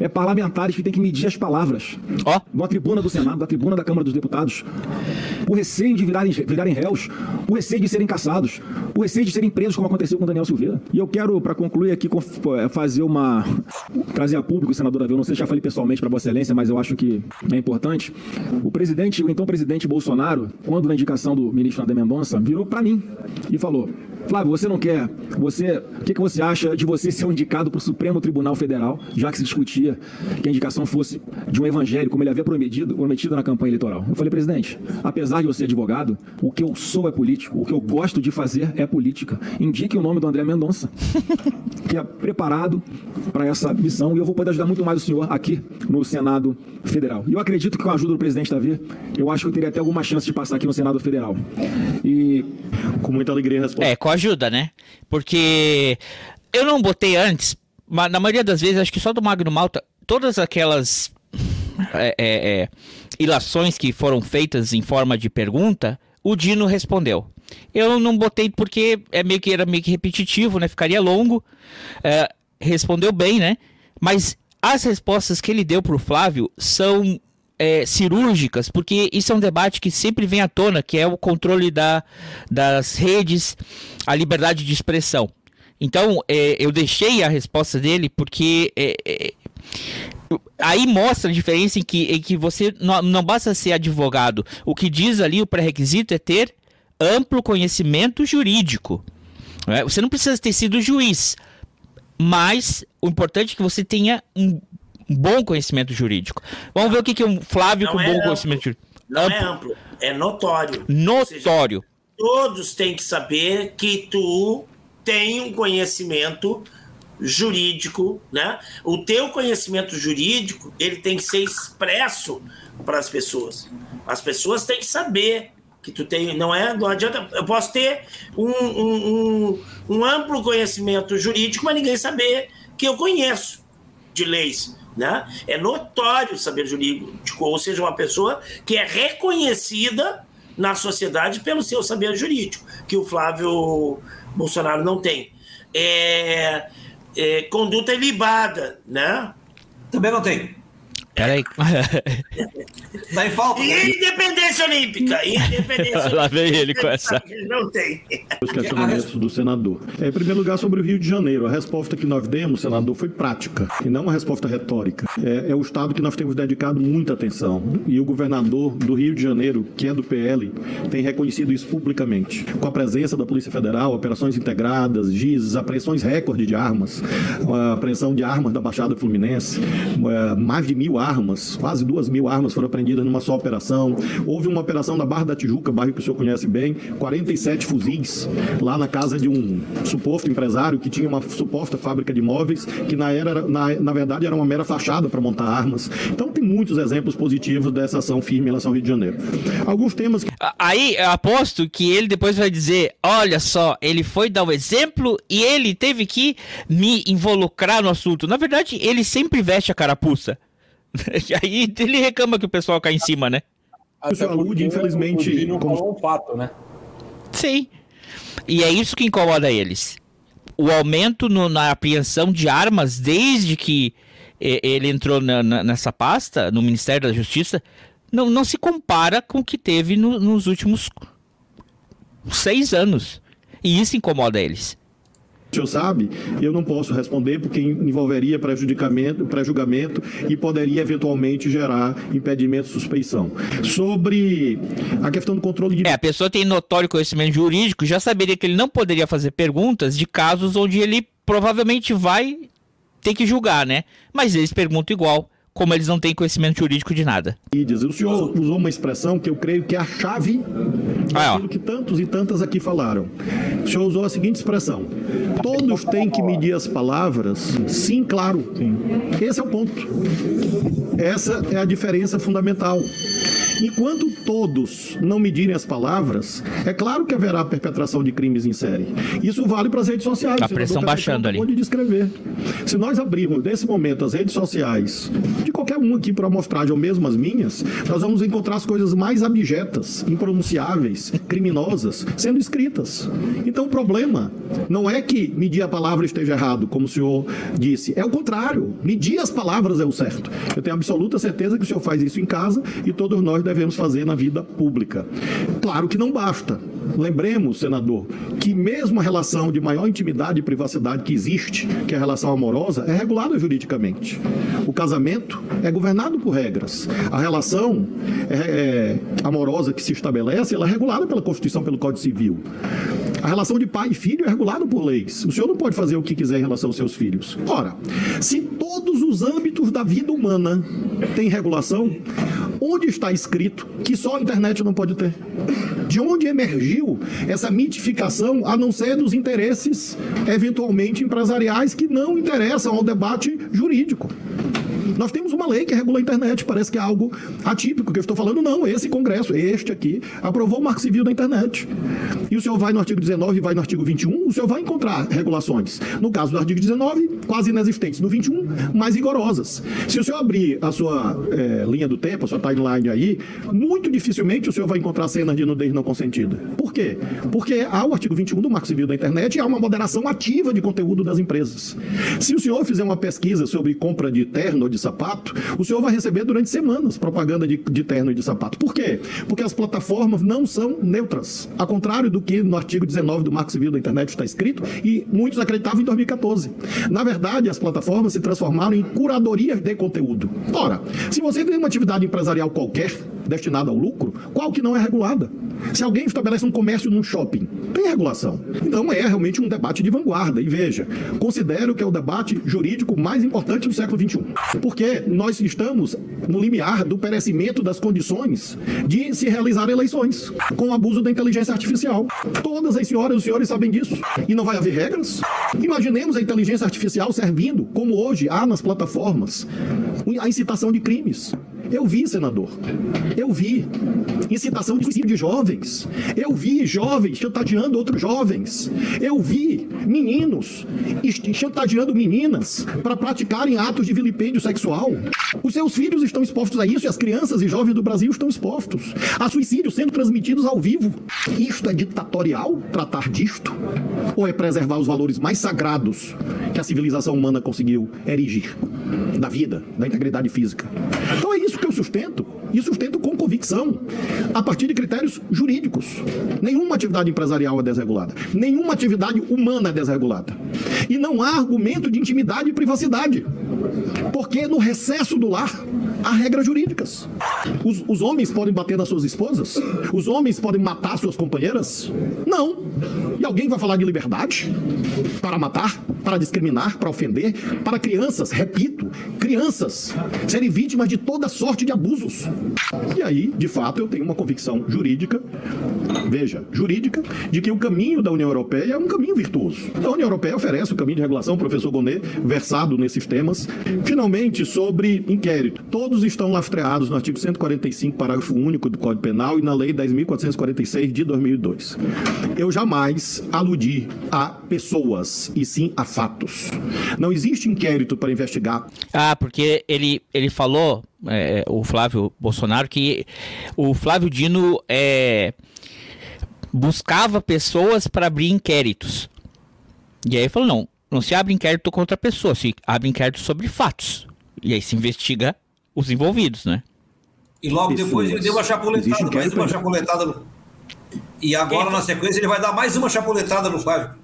É parlamentares que têm que medir as palavras. Ó. Oh. Na tribuna do Senado, da tribuna da Câmara dos Deputados. Por receio de virarem, virarem réus, por receio de serem caçados, por receio de serem presos, como aconteceu com Daniel Silveira. E eu quero, para concluir aqui, é, fazer uma. trazer a público, senador Davi, eu não sei se já falei pessoalmente para Vossa Excelência, mas eu acho que é importante. O presidente, o então presidente Bolsonaro, quando na indicação do ministro André Mendonça, virou para mim e falou: Flávio, você não quer. Você, o que, que você acha de você ser um indicado para o Supremo Tribunal Federal, já que se discutia que a indicação fosse de um evangelho, como ele havia prometido, prometido na campanha eleitoral? Eu falei, presidente, apesar de eu ser advogado, o que eu sou é político, o que eu gosto de fazer é política. Indique o nome do André Mendonça, que é preparado para essa missão e eu vou poder ajudar muito mais o senhor aqui no Senado Federal. E eu acredito que com a ajuda do presidente Davi, eu acho que eu teria até alguma chance de passar aqui no Senado Federal. E com muita alegria respondo. É, com ajuda, né? Porque eu não botei antes, mas na maioria das vezes, acho que só do Magno Malta, todas aquelas é, é, é, ilações que foram feitas em forma de pergunta, o Dino respondeu. Eu não botei porque é meio que era meio que repetitivo, né? Ficaria longo. É, respondeu bem, né? Mas as respostas que ele deu para o Flávio são é, cirúrgicas, porque isso é um debate que sempre vem à tona, que é o controle da, das redes, a liberdade de expressão. Então, é, eu deixei a resposta dele porque é, é aí mostra a diferença em que, em que você não, não basta ser advogado. O que diz ali o pré-requisito é ter amplo conhecimento jurídico. Né? Você não precisa ter sido juiz, mas o importante é que você tenha um bom conhecimento jurídico. Vamos ver o que, que um Flávio não com é bom amplo. conhecimento jurídico. Não é amplo. é amplo, é notório. Notório. Seja, todos têm que saber que tu tem um conhecimento jurídico, né? O teu conhecimento jurídico, ele tem que ser expresso para as pessoas. As pessoas têm que saber que tu tem, não é, não adianta, eu posso ter um, um, um, um amplo conhecimento jurídico, mas ninguém saber que eu conheço de leis, né? É notório saber jurídico, ou seja, uma pessoa que é reconhecida na sociedade pelo seu saber jurídico, que o Flávio Bolsonaro não tem. É, é, conduta ilibada, né? Também não tem. Peraí. tá em falta. Independência olímpica. Independência olímpica. Lá vem ele com essa. Não tem. Os questionamentos do senador. É, em primeiro lugar, sobre o Rio de Janeiro. A resposta que nós demos, senador, foi prática e não uma resposta retórica. É, é o estado que nós temos dedicado muita atenção. E o governador do Rio de Janeiro, que é do PL, tem reconhecido isso publicamente. Com a presença da Polícia Federal, operações integradas, GIS, apreensões recorde de armas, a apreensão de armas da Baixada Fluminense, é, mais de mil armas armas, quase duas mil armas foram apreendidas numa só operação. Houve uma operação na Barra da Tijuca, bairro que o senhor conhece bem, 47 fuzis lá na casa de um suposto empresário que tinha uma suposta fábrica de móveis, que na, era, na, na verdade era uma mera fachada para montar armas. Então tem muitos exemplos positivos dessa ação firme em relação ao Rio de Janeiro. Alguns temas que... Aí eu aposto que ele depois vai dizer: olha só, ele foi dar o um exemplo e ele teve que me involucrar no assunto. Na verdade, ele sempre veste a carapuça. E aí ele reclama que o pessoal cai em cima, né? O saúde, infelizmente. Não como... um fato, né? Sim. E é isso que incomoda eles. O aumento no, na apreensão de armas desde que ele entrou na, na, nessa pasta, no Ministério da Justiça, não, não se compara com o que teve no, nos últimos seis anos. E isso incomoda eles senhor sabe, eu não posso responder porque envolveria prejudicamento, prejulgamento e poderia eventualmente gerar impedimento, suspeição. Sobre a questão do controle de. É, a pessoa tem notório conhecimento jurídico, já saberia que ele não poderia fazer perguntas de casos onde ele provavelmente vai ter que julgar, né? Mas eles perguntam igual como eles não têm conhecimento jurídico de nada. O senhor usou uma expressão que eu creio que é a chave ah, daquilo que tantos e tantas aqui falaram. O senhor usou a seguinte expressão: todos têm que medir as palavras, sim, claro. Sim. Esse é o ponto. Essa é a diferença fundamental. Enquanto todos não medirem as palavras, é claro que haverá perpetração de crimes em série. Isso vale para as redes sociais. A pressão baixando ali. De descrever. Se nós abrirmos nesse momento as redes sociais de qualquer um aqui para amostragem ou mesmo as minhas, nós vamos encontrar as coisas mais abjetas, impronunciáveis, criminosas sendo escritas. Então o problema não é que medir a palavra esteja errado, como o senhor disse, é o contrário. Medir as palavras é o certo. Eu tenho absoluta certeza que o senhor faz isso em casa e todos nós devemos fazer na vida pública. Claro que não basta. Lembremos, senador, que mesmo a relação de maior intimidade e privacidade que existe, que é a relação amorosa, é regulada juridicamente. O casamento é governado por regras. A relação é, é, amorosa que se estabelece, ela é regulada pela Constituição, pelo Código Civil. A relação de pai e filho é regulada por leis. O senhor não pode fazer o que quiser em relação aos seus filhos. Ora, se todos os âmbitos da vida humana têm regulação, onde está escrito que só a internet não pode ter? De onde emergiu essa mitificação, a não ser dos interesses, eventualmente empresariais, que não interessam ao debate jurídico? Nós temos uma lei que regula a internet, parece que é algo atípico que eu estou falando. Não, esse Congresso, este aqui, aprovou o Marco Civil da internet. E o senhor vai no artigo 19 e vai no artigo 21, o senhor vai encontrar regulações. No caso do artigo 19, quase inexistentes. No 21, mais rigorosas. Se o senhor abrir a sua é, linha do tempo, a sua timeline aí, muito dificilmente o senhor vai encontrar cenas de nudez não consentida. Por quê? Porque há o artigo 21 do Marco Civil da internet e há uma moderação ativa de conteúdo das empresas. Se o senhor fizer uma pesquisa sobre compra de terno ou de sapato, o senhor vai receber durante semanas propaganda de, de terno e de sapato. Por quê? Porque as plataformas não são neutras. Ao contrário do que no artigo 19 do Marco Civil da Internet está escrito, e muitos acreditavam em 2014. Na verdade, as plataformas se transformaram em curadorias de conteúdo. Ora, se você tem uma atividade empresarial qualquer destinada ao lucro, qual que não é regulada? Se alguém estabelece um comércio num shopping, tem regulação. Então é realmente um debate de vanguarda. E veja, considero que é o debate jurídico mais importante do século XXI. Porque nós estamos no limiar do perecimento das condições de se realizar eleições com o abuso da inteligência artificial. Todas as senhoras e os senhores sabem disso. E não vai haver regras? Imaginemos a inteligência artificial servindo, como hoje há nas plataformas, a incitação de crimes. Eu vi, senador. Eu vi. Incitação de suicídio de jovens. Eu vi jovens chantageando outros jovens. Eu vi meninos chantageando meninas para praticarem atos de vilipêndio sexual. Os seus filhos estão expostos a isso e as crianças e jovens do Brasil estão expostos a suicídios sendo transmitidos ao vivo. Isto é ditatorial tratar disto? Ou é preservar os valores mais sagrados que a civilização humana conseguiu erigir? Da vida, da integridade física. Então é isso sustento. E sustento com convicção, a partir de critérios jurídicos. Nenhuma atividade empresarial é desregulada. Nenhuma atividade humana é desregulada. E não há argumento de intimidade e privacidade. Porque no recesso do lar há regras jurídicas. Os, os, homens podem bater nas suas esposas? Os homens podem matar suas companheiras? Não. E alguém vai falar de liberdade? Para matar? Para discriminar? Para ofender? Para crianças, repito, crianças serem vítimas de toda sorte de abusos. E aí, de fato, eu tenho uma convicção jurídica, veja, jurídica, de que o caminho da União Europeia é um caminho virtuoso. A União Europeia oferece o caminho de regulação, o professor Gonet, versado nesses temas. Finalmente, sobre inquérito. Todos estão lastreados no artigo 145, parágrafo único do Código Penal e na Lei 10.446 de 2002. Eu jamais aludi a pessoas, e sim a fatos. Não existe inquérito para investigar. Ah, porque ele, ele falou é, o Flávio Bolsonaro, que o Flávio Dino é, buscava pessoas para abrir inquéritos. E aí ele falou: não, não se abre inquérito contra a pessoa, se abre inquérito sobre fatos. E aí se investiga os envolvidos, né? E logo depois ele deu uma chapuletada, mais uma chapuletada. No... E agora, na sequência, ele vai dar mais uma chapuletada no Flávio.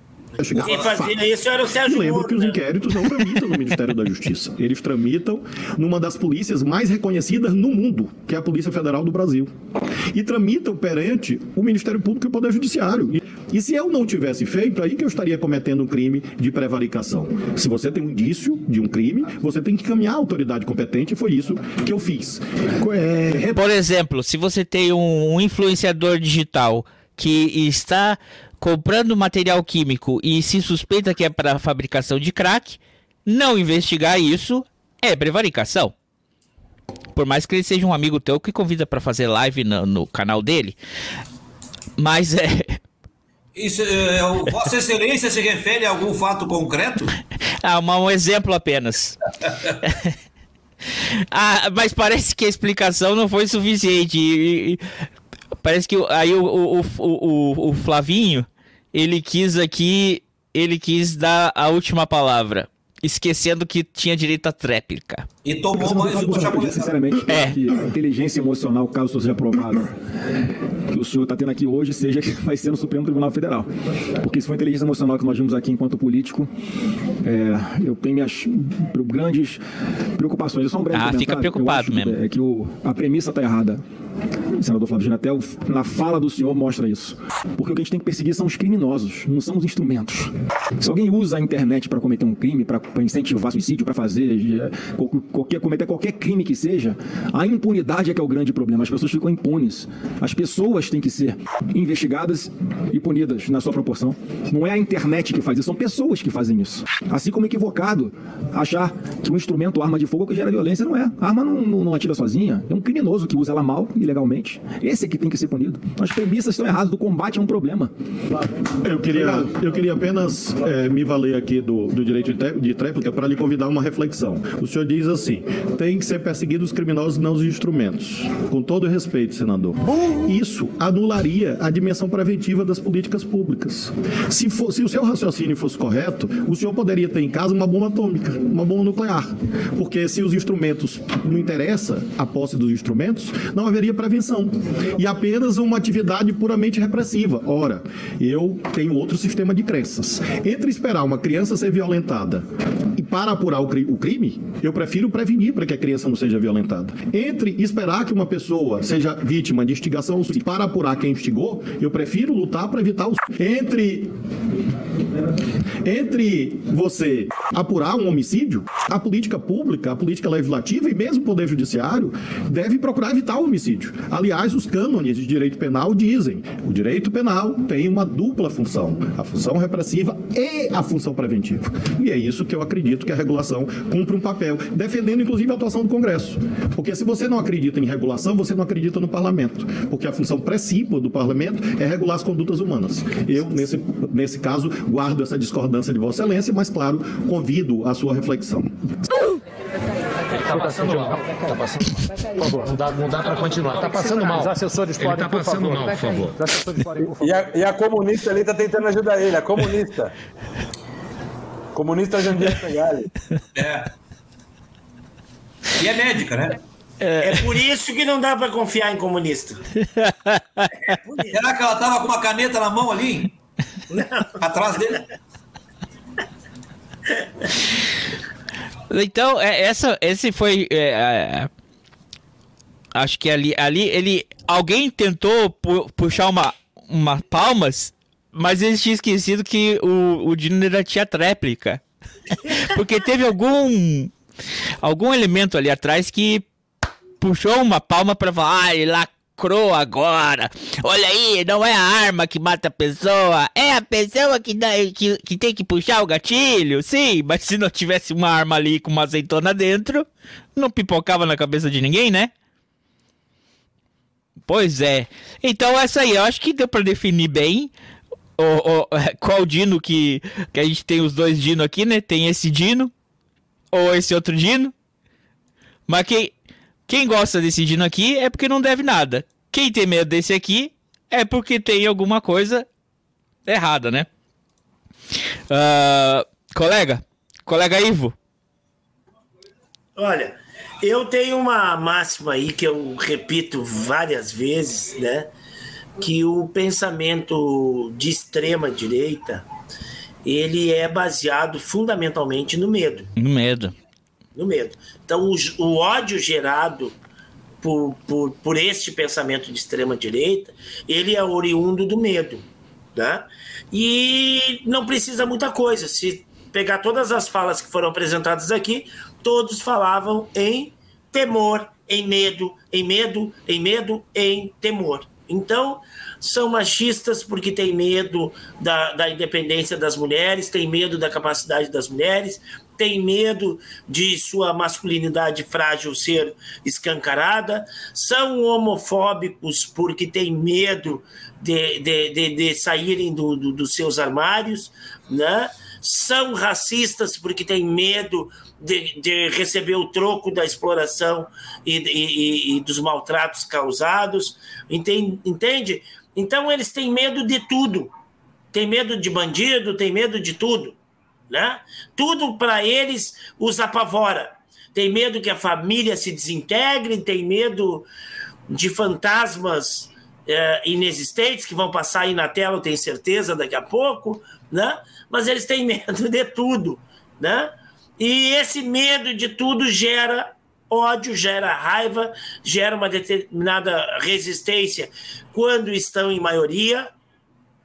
Quem fazia isso era o Sérgio Lembro Moro, que os né? inquéritos não tramitam no Ministério da Justiça. Eles tramitam numa das polícias mais reconhecidas no mundo, que é a Polícia Federal do Brasil. E tramitam perante o Ministério Público e o Poder Judiciário. E, se eu não tivesse feito, aí que eu estaria cometendo um crime de prevaricação. Se você tem um indício de um crime, você tem que caminhar à autoridade competente, e foi isso que eu fiz. É... Por exemplo, se você tem um influenciador digital que está comprando material químico e se suspeita que é para fabricação de crack, não investigar isso é prevaricação. Por mais que ele seja um amigo teu que convida para fazer live no, no, canal dele, mas é. Isso, é, Vossa Excelência se refere a algum fato concreto? ah, uma, um exemplo apenas. ah, mas parece que a explicação não foi suficiente. E, e, parece que aí o, o, o, o, Flavinho ele quis aqui, ele quis dar a última palavra, esquecendo que tinha direito à tréplica. E tomou mais uma chapuletada. Sinceramente, É. que a inteligência emocional, caso seja aprovado, que o senhor está tendo aqui hoje, seja que vai ser no Supremo Tribunal Federal. Porque se for a inteligência emocional que nós vimos aqui enquanto político, é, eu tenho minhas grandes preocupações. É só um breve Ah, fica preocupado Eu mesmo. É que o- a premissa está errada. Senador Flávio Gino, até o- na fala do senhor mostra isso. Porque o que a gente tem que perseguir são os criminosos, não são os instrumentos. Se alguém usa a internet para cometer um crime, para incentivar suicídio, para fazer eh, qual- qualquer, cometer qualquer crime que seja, a impunidade é que é o grande problema. As pessoas ficam impunes. As pessoas têm que ser investigadas e punidas na sua proporção. Não é a internet que faz isso, são pessoas que fazem isso. Assim como é equivocado achar que um instrumento, arma de fogo, é que gera violência, não é. A arma não, não, não atira sozinha. É um criminoso que usa ela mal, ilegalmente. Esse é que tem que ser punido. As premissas estão erradas. Do combate é um problema. Eu queria, eu queria apenas eh, me valer aqui do, do direito de tré- de tréplica para lhe convidar a uma reflexão. O senhor diz assim: tem que ser perseguidos os criminosos, não os instrumentos. Com todo respeito, senador. Isso anularia a dimensão preventiva das políticas públicas. Se, for- se o seu raciocínio fosse correto, o senhor poderia ter em casa uma bomba atômica, uma bomba nuclear. Porque se os instrumentos não interessa a posse dos instrumentos, não haveria prevenção. E apenas uma atividade puramente repressiva. Ora, eu tenho outro sistema de crenças. Entre esperar uma criança ser violentada e para apurar o crime, eu prefiro prevenir para que a criança não seja violentada. Entre esperar que uma pessoa seja vítima de instigação ao suicídio para apurar quem instigou, eu prefiro lutar para evitar o. Entre entre você apurar um homicídio, a política pública, a política legislativa e mesmo o Poder Judiciário deve procurar evitar o homicídio. Aliás, os cânones de direito penal dizem o direito penal tem uma dupla função, a função repressiva e a função preventiva. E é isso que eu acredito que a regulação cumpre um papel, defendendo inclusive a atuação do Congresso. Porque se você não acredita em regulação, você não acredita no parlamento. Porque a função principal do parlamento é regular as condutas humanas. Eu, nesse, nesse caso, guardo essa discordância de Vossa Excelência, mas, claro, convido a sua reflexão. Tá passando mal. Tá passando mal. Por favor, não dá, não dá pra continuar. Tá passando mal. Os assessores Ele podem, tá por passando favor. mal, por favor. Os assessores podem, por favor. E a, e a comunista ali tá tentando ajudar ele, a comunista. Comunista Jandir Fegali. É. E é médica, né? É por isso que não dá pra confiar em comunista. Será que ela tava com uma caneta na mão ali? Atrás dele? Então, é, essa, esse foi. é, é, acho que ali, ali ele. Alguém tentou pu- puxar uma, uma palmas, mas eles tinham esquecido que o, o Dino ainda tinha tréplica. Porque teve algum. Algum elemento ali atrás que puxou uma palma pra falar, ah, ele lacrou agora. Olha aí, não é a arma que mata a pessoa, é a pessoa que, dá, que, que tem que puxar o gatilho. Sim, mas se não tivesse uma arma ali com uma azeitona dentro, não pipocava na cabeça de ninguém, né? Pois é. Então essa aí, eu acho que deu pra definir bem o, o- qual Dino que, que a gente tem os dois Dino aqui, né? Tem esse Dino ou esse outro Dino. Mas quem, quem gosta desse Dino aqui é porque não deve nada. Quem tem medo desse aqui é porque tem alguma coisa errada, né? Ah, colega, colega Ivo. Olha, eu tenho uma máxima aí que eu repito várias vezes, né? Que o pensamento de extrema direita ele é baseado fundamentalmente no medo, No medo. no medo. Então o, o ódio gerado por, por, por este pensamento de extrema direita, ele é oriundo do medo, né? E não precisa muita coisa. Se pegar todas as falas que foram apresentadas aqui, todos falavam em temor, em medo, em medo, em medo, em temor. Então, são machistas porque têm medo da, da independência das mulheres, têm medo da capacidade das mulheres, têm medo de sua masculinidade frágil ser escancarada, são homofóbicos porque têm medo de, de, de, de saírem do, do- dos seus armários, né? são racistas porque têm medo de, de receber o troco da exploração e, e- e- dos maltratos causados, entende? Então eles têm medo de tudo, tem medo de bandido, tem medo de tudo, né? Tudo para eles os apavora. tem medo que a família se desintegre, tem medo de fantasmas é, inexistentes que vão passar aí na tela, eu tenho certeza, daqui a pouco, né? Mas eles têm medo de tudo, né? E esse medo de tudo gera ódio, gera raiva, gera uma determinada resistência quando estão em maioria,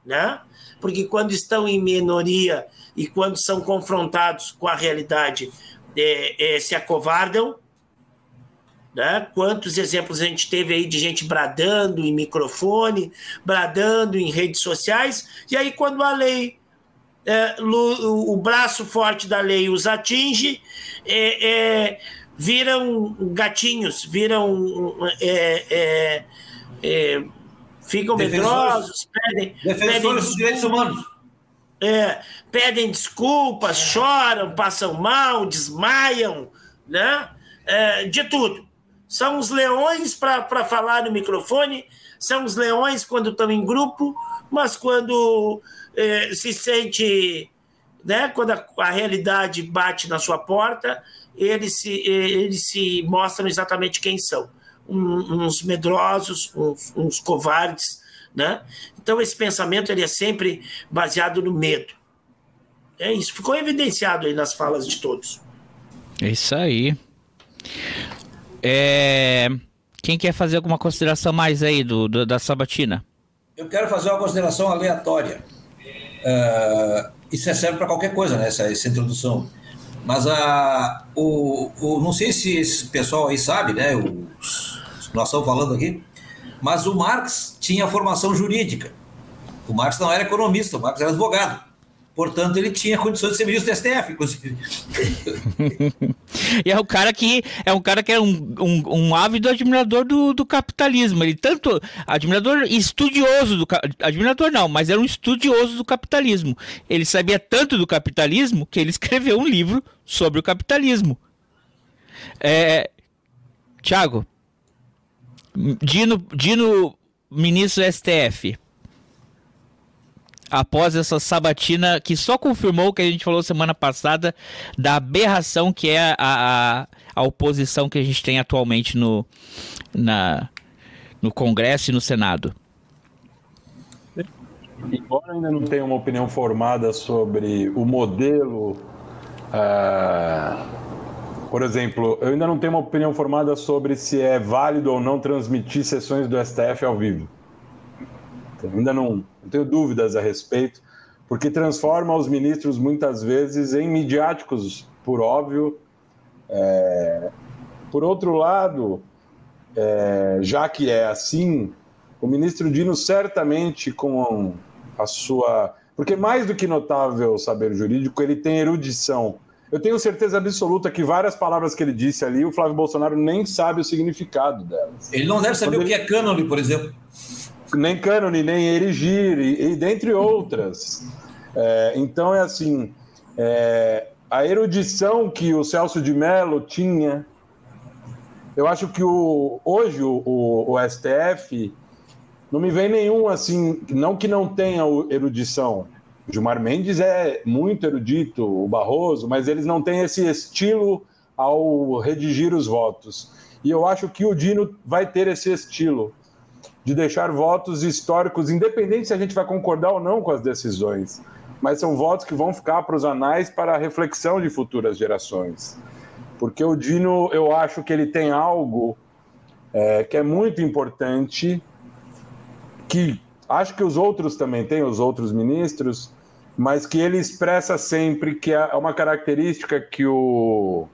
né? Porque quando estão em minoria e quando são confrontados com a realidade, é, é, se acovardam. Né? Quantos exemplos a gente teve aí de gente bradando em microfone, bradando em redes sociais, e aí quando a lei, é, o braço forte da lei os atinge, é, é, viram gatinhos, viram. É, ficam medrosos, pedem. Defensores pedem dos direitos humanos. É, pedem desculpas, choram, passam mal, desmaiam, né? É, de tudo. São os leões para falar no microfone, são os leões quando estão em grupo, mas quando é, se sente, né? Quando a, a, realidade bate na sua porta, eles se, eles se mostram exatamente quem são. Um, uns medrosos, uns, uns covardes, né? Então, esse pensamento ele é sempre baseado no medo. É isso, ficou evidenciado aí nas falas de todos. É isso aí. É... Quem quer fazer alguma consideração mais aí do, do da Sabatina? Eu quero fazer uma consideração aleatória. Uh, isso é serve para qualquer coisa, né? Essa, essa introdução. Mas a, o, o, não sei se esse pessoal aí sabe, né? Os, nós estamos falando aqui. Mas o Marx tinha formação jurídica. O Marx não era economista, o Marx era advogado. Portanto, ele tinha condições de ser ministro do STF, inclusive. e é um cara que é um cara que é um, um, um ávido admirador do, do, capitalismo. Ele tanto admirador estudioso do admirador não, mas era um estudioso do capitalismo. Ele sabia tanto do capitalismo que ele escreveu um livro sobre o capitalismo. É, Tiago, Dino, Dino, ministro do STF. Após essa sabatina que só confirmou o que a gente falou semana passada da aberração que é a, a, a oposição que a gente tem atualmente no, na, no Congresso e no Senado. Embora ainda não tenha uma opinião formada sobre o modelo. Uh por exemplo, eu ainda não tenho uma opinião formada sobre se é válido ou não transmitir sessões do STF ao vivo. Ainda não, não tenho dúvidas a respeito, porque transforma os ministros muitas vezes em midiáticos, por óbvio. É... Por outro lado, é... já que é assim, o ministro Dino certamente com a sua. Porque mais do que notável saber jurídico, ele tem erudição eu tenho certeza absoluta que várias palavras que ele disse ali, o Flávio Bolsonaro nem sabe o significado delas. Ele não deve saber Quando o que ele... é cânone, por exemplo. Nem cânone, nem erigir, e, e dentre outras. É, então é assim: é, a erudição que o Celso de Mello tinha. Eu acho que o, hoje o, o, o STF não me vem nenhum assim, não que não tenha erudição, Gilmar Mendes é muito erudito, o Barroso, mas eles não têm esse estilo ao redigir os votos. E eu acho que o Dino vai ter esse estilo de deixar votos históricos, independente se a gente vai concordar ou não com as decisões, mas são votos que vão ficar para os anais para a reflexão de futuras gerações. Porque o Dino, eu acho que ele tem algo é, que é muito importante, que acho que os outros também têm, os outros ministros, mas que ele expressa sempre que é uma característica que o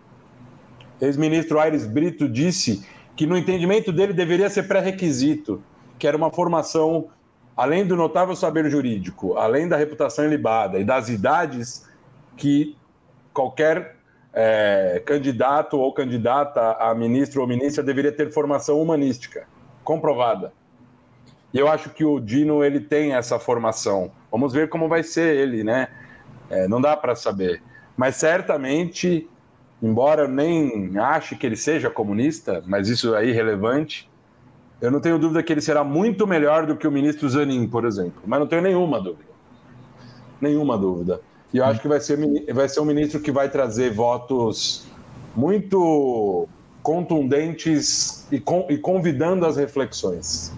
ex-ministro Aires Brito disse que no entendimento dele deveria ser pré-requisito, que era uma formação além do notável saber jurídico, além da reputação ilibada e das idades que qualquer é, candidato ou candidata a ministro ou ministra deveria ter formação humanística comprovada. E eu acho que o Dino ele tem essa formação. Vamos ver como vai ser ele, né? É, não dá para saber. Mas certamente, embora eu nem ache que ele seja comunista, mas isso é irrelevante, eu não tenho dúvida que ele será muito melhor do que o ministro Zanin, por exemplo. Mas não tenho nenhuma dúvida. Nenhuma dúvida. E eu acho que vai ser, vai ser um ministro que vai trazer votos muito contundentes e, com, e convidando as reflexões.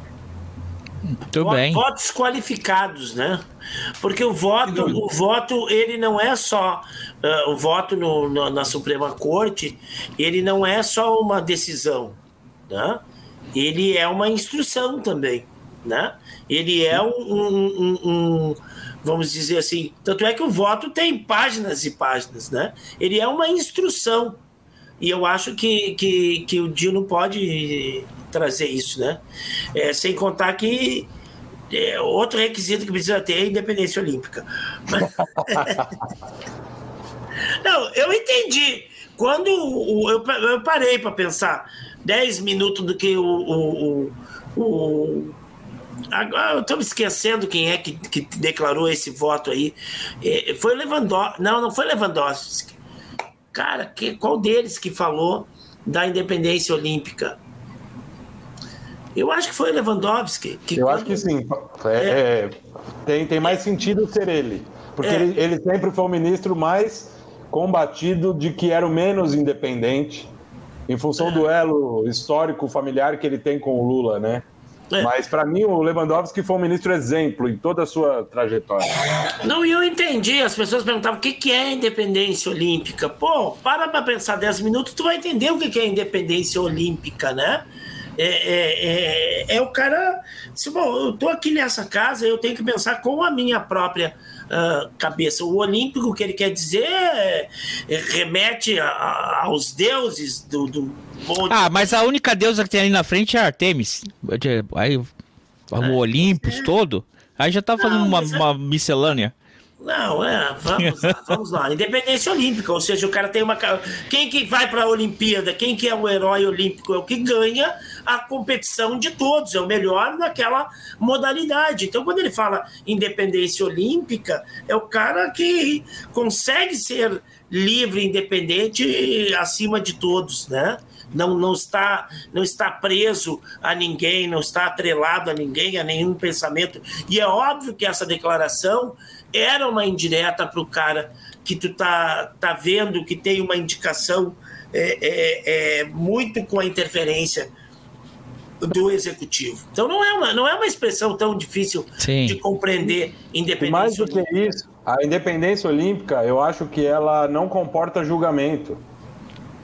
Muito bem. Votos qualificados, né? Porque o voto, o voto, ele não é só uh, o voto no, no, na Suprema Corte, ele não é só uma decisão, né? Ele é uma instrução também, né? Ele é um, um, um, um vamos dizer assim, tanto é que o voto tem páginas e páginas, né? Ele é uma instrução. E eu acho que, que, que o Dino pode trazer isso, né? É, sem contar que é, outro requisito que precisa ter é a independência olímpica. Mas... Não, eu entendi. Quando eu, eu parei para pensar 10 minutos do que o, o, o, o Agora eu estou me esquecendo quem é que, que declarou esse voto aí. É, foi Lewandowski. Não, não foi Lewandowski. Cara, que, qual deles que falou da independência olímpica? Eu acho que foi Lewandowski. Que eu quando... acho que sim. É, é. É, tem, tem mais sentido ser ele. Porque é. ele, ele sempre foi o ministro mais combatido de que era o menos independente, em função do elo histórico familiar que ele tem com o Lula, né? É. Mas para mim o Lewandowski foi um ministro exemplo em toda a sua trajetória. Não, e eu entendi. As pessoas perguntavam o que, que é independência olímpica. Pô, para para pensar 10 minutos, tu vai entender o que, que é independência olímpica, né? É, é, é, é, o cara. Se, bom, eu tô aqui nessa casa, eu tenho que pensar com a minha própria uh, cabeça. O olímpico que ele quer dizer é, é, remete a, a, aos deuses do, do Ah, mas a única deusa que tem ali na frente é Artemis. Aí o é. Olympus todo. Aí já tá fazendo Não, uma, uma miscelânea. Não, é, vamos lá, vamos lá. Independência olímpica, ou seja, o cara tem uma. Quem que vai para a Olimpíada, quem que é o herói olímpico é o que ganha a competição de todos, é o melhor naquela modalidade. Então, quando ele fala independência olímpica, é o cara que consegue ser livre, independente acima de todos, né? Não, não, está, não está preso a ninguém, não está atrelado a ninguém, a nenhum pensamento. E é óbvio que essa declaração era uma indireta para o cara que tu tá, tá vendo que tem uma indicação é, é, é, muito com a interferência do executivo. Então não é uma, não é uma expressão tão difícil Sim. de compreender independência. E mais do que isso, a independência olímpica, eu acho que ela não comporta julgamento.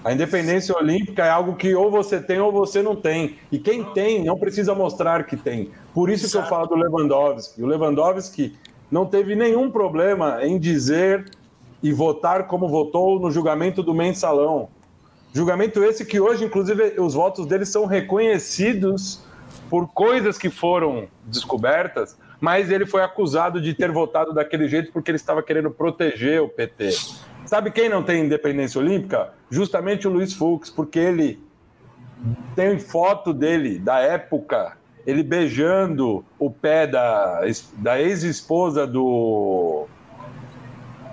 A independência olímpica é algo que ou você tem ou você não tem. E quem tem não precisa mostrar que tem. Por isso Exato. que eu falo do Lewandowski. O Lewandowski não teve nenhum problema em dizer e votar como votou no julgamento do mensalão. Julgamento esse que hoje, inclusive, os votos dele são reconhecidos por coisas que foram descobertas, mas ele foi acusado de ter votado daquele jeito porque ele estava querendo proteger o PT. Sabe quem não tem independência olímpica? Justamente o Luiz Fux, porque ele tem foto dele da época ele beijando o pé da, da ex-esposa do,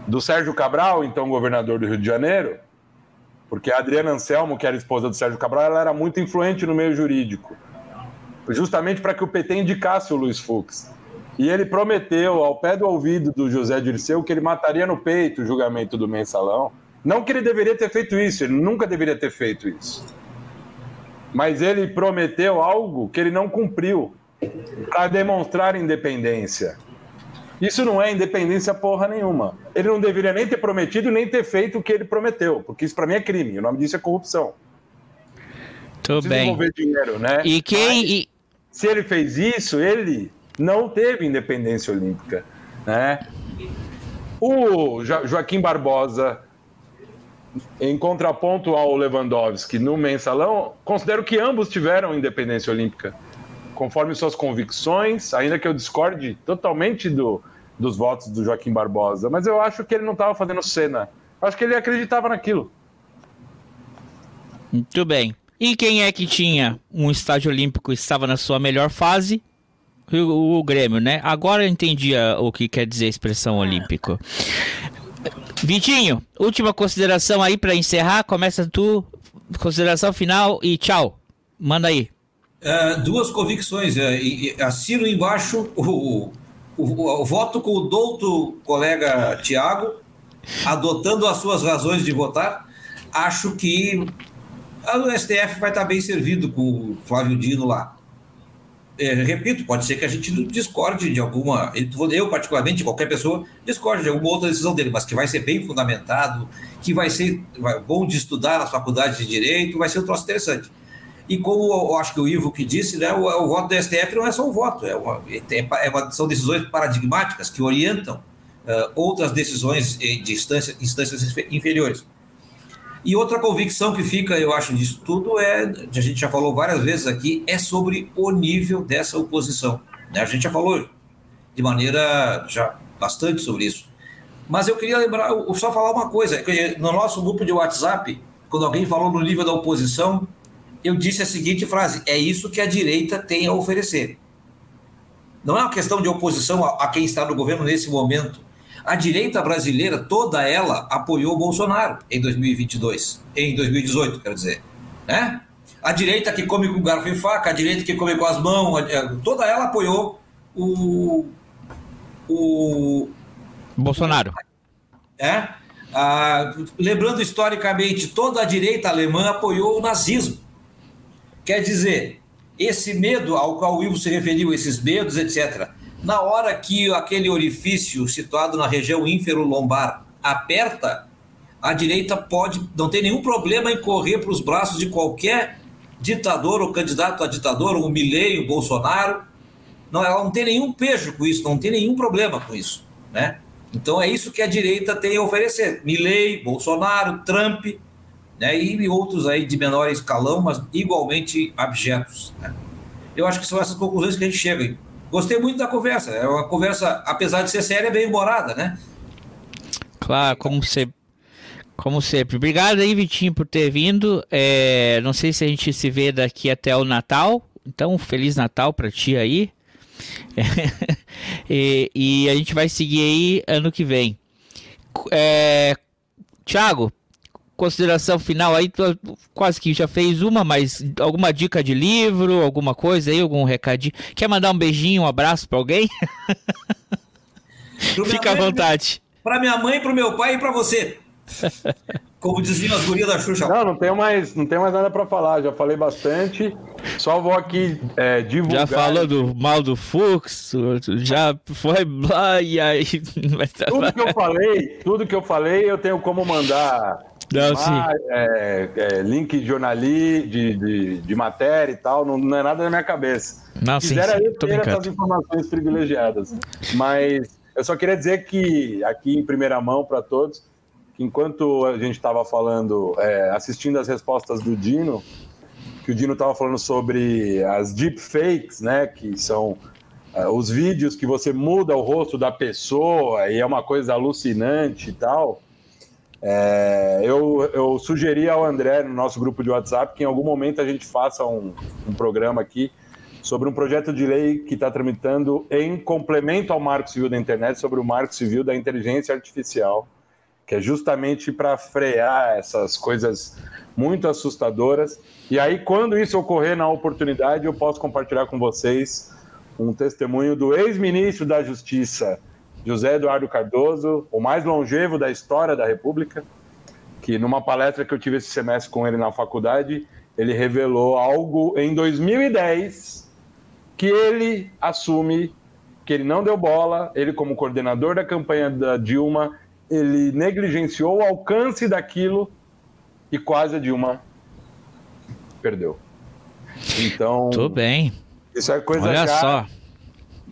do Sérgio Cabral, então governador do Rio de Janeiro, porque a Adriana Anselmo, que era esposa do Sérgio Cabral, ela era muito influente no meio jurídico, justamente para que o PT indicasse o Luiz Fux. E ele prometeu, ao pé do ouvido do José Dirceu, que ele mataria no peito o julgamento do mensalão. Não que ele deveria ter feito isso, ele nunca deveria ter feito isso mas ele prometeu algo que ele não cumpriu para demonstrar independência. Isso não é independência porra nenhuma. Ele não deveria nem ter prometido nem ter feito o que ele prometeu, porque isso para mim é crime. O nome disso é corrupção. Tudo bem. Envolver dinheiro, né? E quem e... se ele fez isso, ele não teve independência olímpica, né? O Joaquim Barbosa em contraponto ao Lewandowski no mensalão, considero que ambos tiveram independência olímpica, conforme suas convicções, ainda que eu discorde totalmente do, dos votos do Joaquim Barbosa, mas eu acho que ele não estava fazendo cena. Acho que ele acreditava naquilo. Muito bem. E quem é que tinha um estádio olímpico e estava na sua melhor fase? O, o, Grêmio, né? Agora eu entendi o que quer dizer expressão olímpico. Vitinho, última consideração aí para encerrar. Começa tu, consideração final e tchau. Manda aí. É, duas convicções. É, assino embaixo o, o, o, voto com o douto colega Tiago, adotando as suas razões de votar. acho que o STF vai estar bem servido com o Flávio Dino lá. É, repito, pode ser que a gente discorde de alguma, eu particularmente, qualquer pessoa, discorde de alguma outra decisão dele, mas que vai ser bem fundamentado, que vai ser vai, bom de estudar na faculdade de Direito, vai ser um troço interessante. E como eu acho que o Ivo que disse, né, o, o voto do STF não é só um voto, é uma, é uma, são decisões paradigmáticas que orientam uh, outras decisões de instância, instâncias inferiores. E outra convicção que fica, eu acho, disso tudo é, a gente já falou várias vezes aqui, é sobre o nível dessa oposição. Né? A gente já falou de maneira já bastante sobre isso. Mas eu queria lembrar, só falar uma coisa, no nosso grupo de WhatsApp, quando alguém falou no nível da oposição, eu disse a seguinte frase: é isso que a direita tem a oferecer. Não é uma questão de oposição a, a quem está no governo nesse momento. A direita brasileira, toda ela, apoiou o Bolsonaro em 2022, em 2018, quer dizer. Né? A direita que come com garfo e faca, a direita que come com as mãos, toda ela apoiou o. o Bolsonaro. É? Ah, lembrando historicamente, toda a direita alemã apoiou o nazismo. Quer dizer, esse medo ao qual o Ivo se referiu, esses medos, etc., na hora que aquele orifício situado na região ínfero-lombar aperta, a direita pode, não tem nenhum problema em correr para os braços de qualquer ditador ou candidato a ditador, o Milley, o Bolsonaro. Não, ela não tem nenhum pejo com isso, não tem nenhum problema com isso, né? Então é isso que a direita tem a oferecer. Milley, Bolsonaro, Trump, né, e outros aí de menor escalão, mas igualmente abjetos. Né? Eu acho que são essas conclusões que a gente chega. Gostei muito da conversa. É uma conversa, apesar de ser séria, bem humorada, né? Claro, como sempre. Como sempre. Obrigado aí, Vitinho, por ter vindo. É, não sei se a gente se vê daqui até o Natal. Então, Feliz Natal para ti aí. e, e, a gente vai seguir aí ano que vem. É, Tiago, consideração final aí, tu quase que já fez uma, mas alguma dica de livro, alguma coisa aí, algum recadinho? Quer mandar um beijinho, um abraço para alguém? Fica à vontade. Para minha mãe, para o meu pai e para você. Como diziam as gurias da Xuxa. Não, não tenho mais, não tenho mais nada para falar. Já falei bastante. Só vou aqui é, divulgar. Já falou do mal do Fux, já foi blá e aí. Tudo que eu falei, tudo que eu falei, eu tenho como mandar não, ah, é, é, link de jornali, de, de, de, matéria e tal, não, não, é nada na minha cabeça. Não, Quisera sim, sim. eu ter essas informações privilegiadas. Mas eu só queria dizer que, aqui em primeira mão para todos, que enquanto a gente estava falando, é, assistindo as respostas do Dino, que o Dino estava falando sobre as deepfakes, né, que são é, os vídeos que você muda o rosto da pessoa e é uma coisa alucinante e tal. É, eu, eu sugeri ao André, no nosso grupo de WhatsApp, que em algum momento a gente faça um, um programa aqui sobre um projeto de lei que está tramitando em complemento ao Marco Civil da Internet, sobre o Marco Civil da Inteligência Artificial, que é justamente para frear essas coisas muito assustadoras. E aí, quando isso ocorrer na oportunidade, eu posso compartilhar com vocês um testemunho do ex-ministro da Justiça, José Eduardo Cardoso, o mais longevo da história da República, que numa palestra que eu tive esse semestre com ele na faculdade, ele revelou algo em 2010 que ele assume que ele não deu bola, ele como coordenador da campanha da Dilma, ele negligenciou o alcance daquilo e quase a Dilma perdeu. Então, tudo bem. Isso é coisa Olha já... só.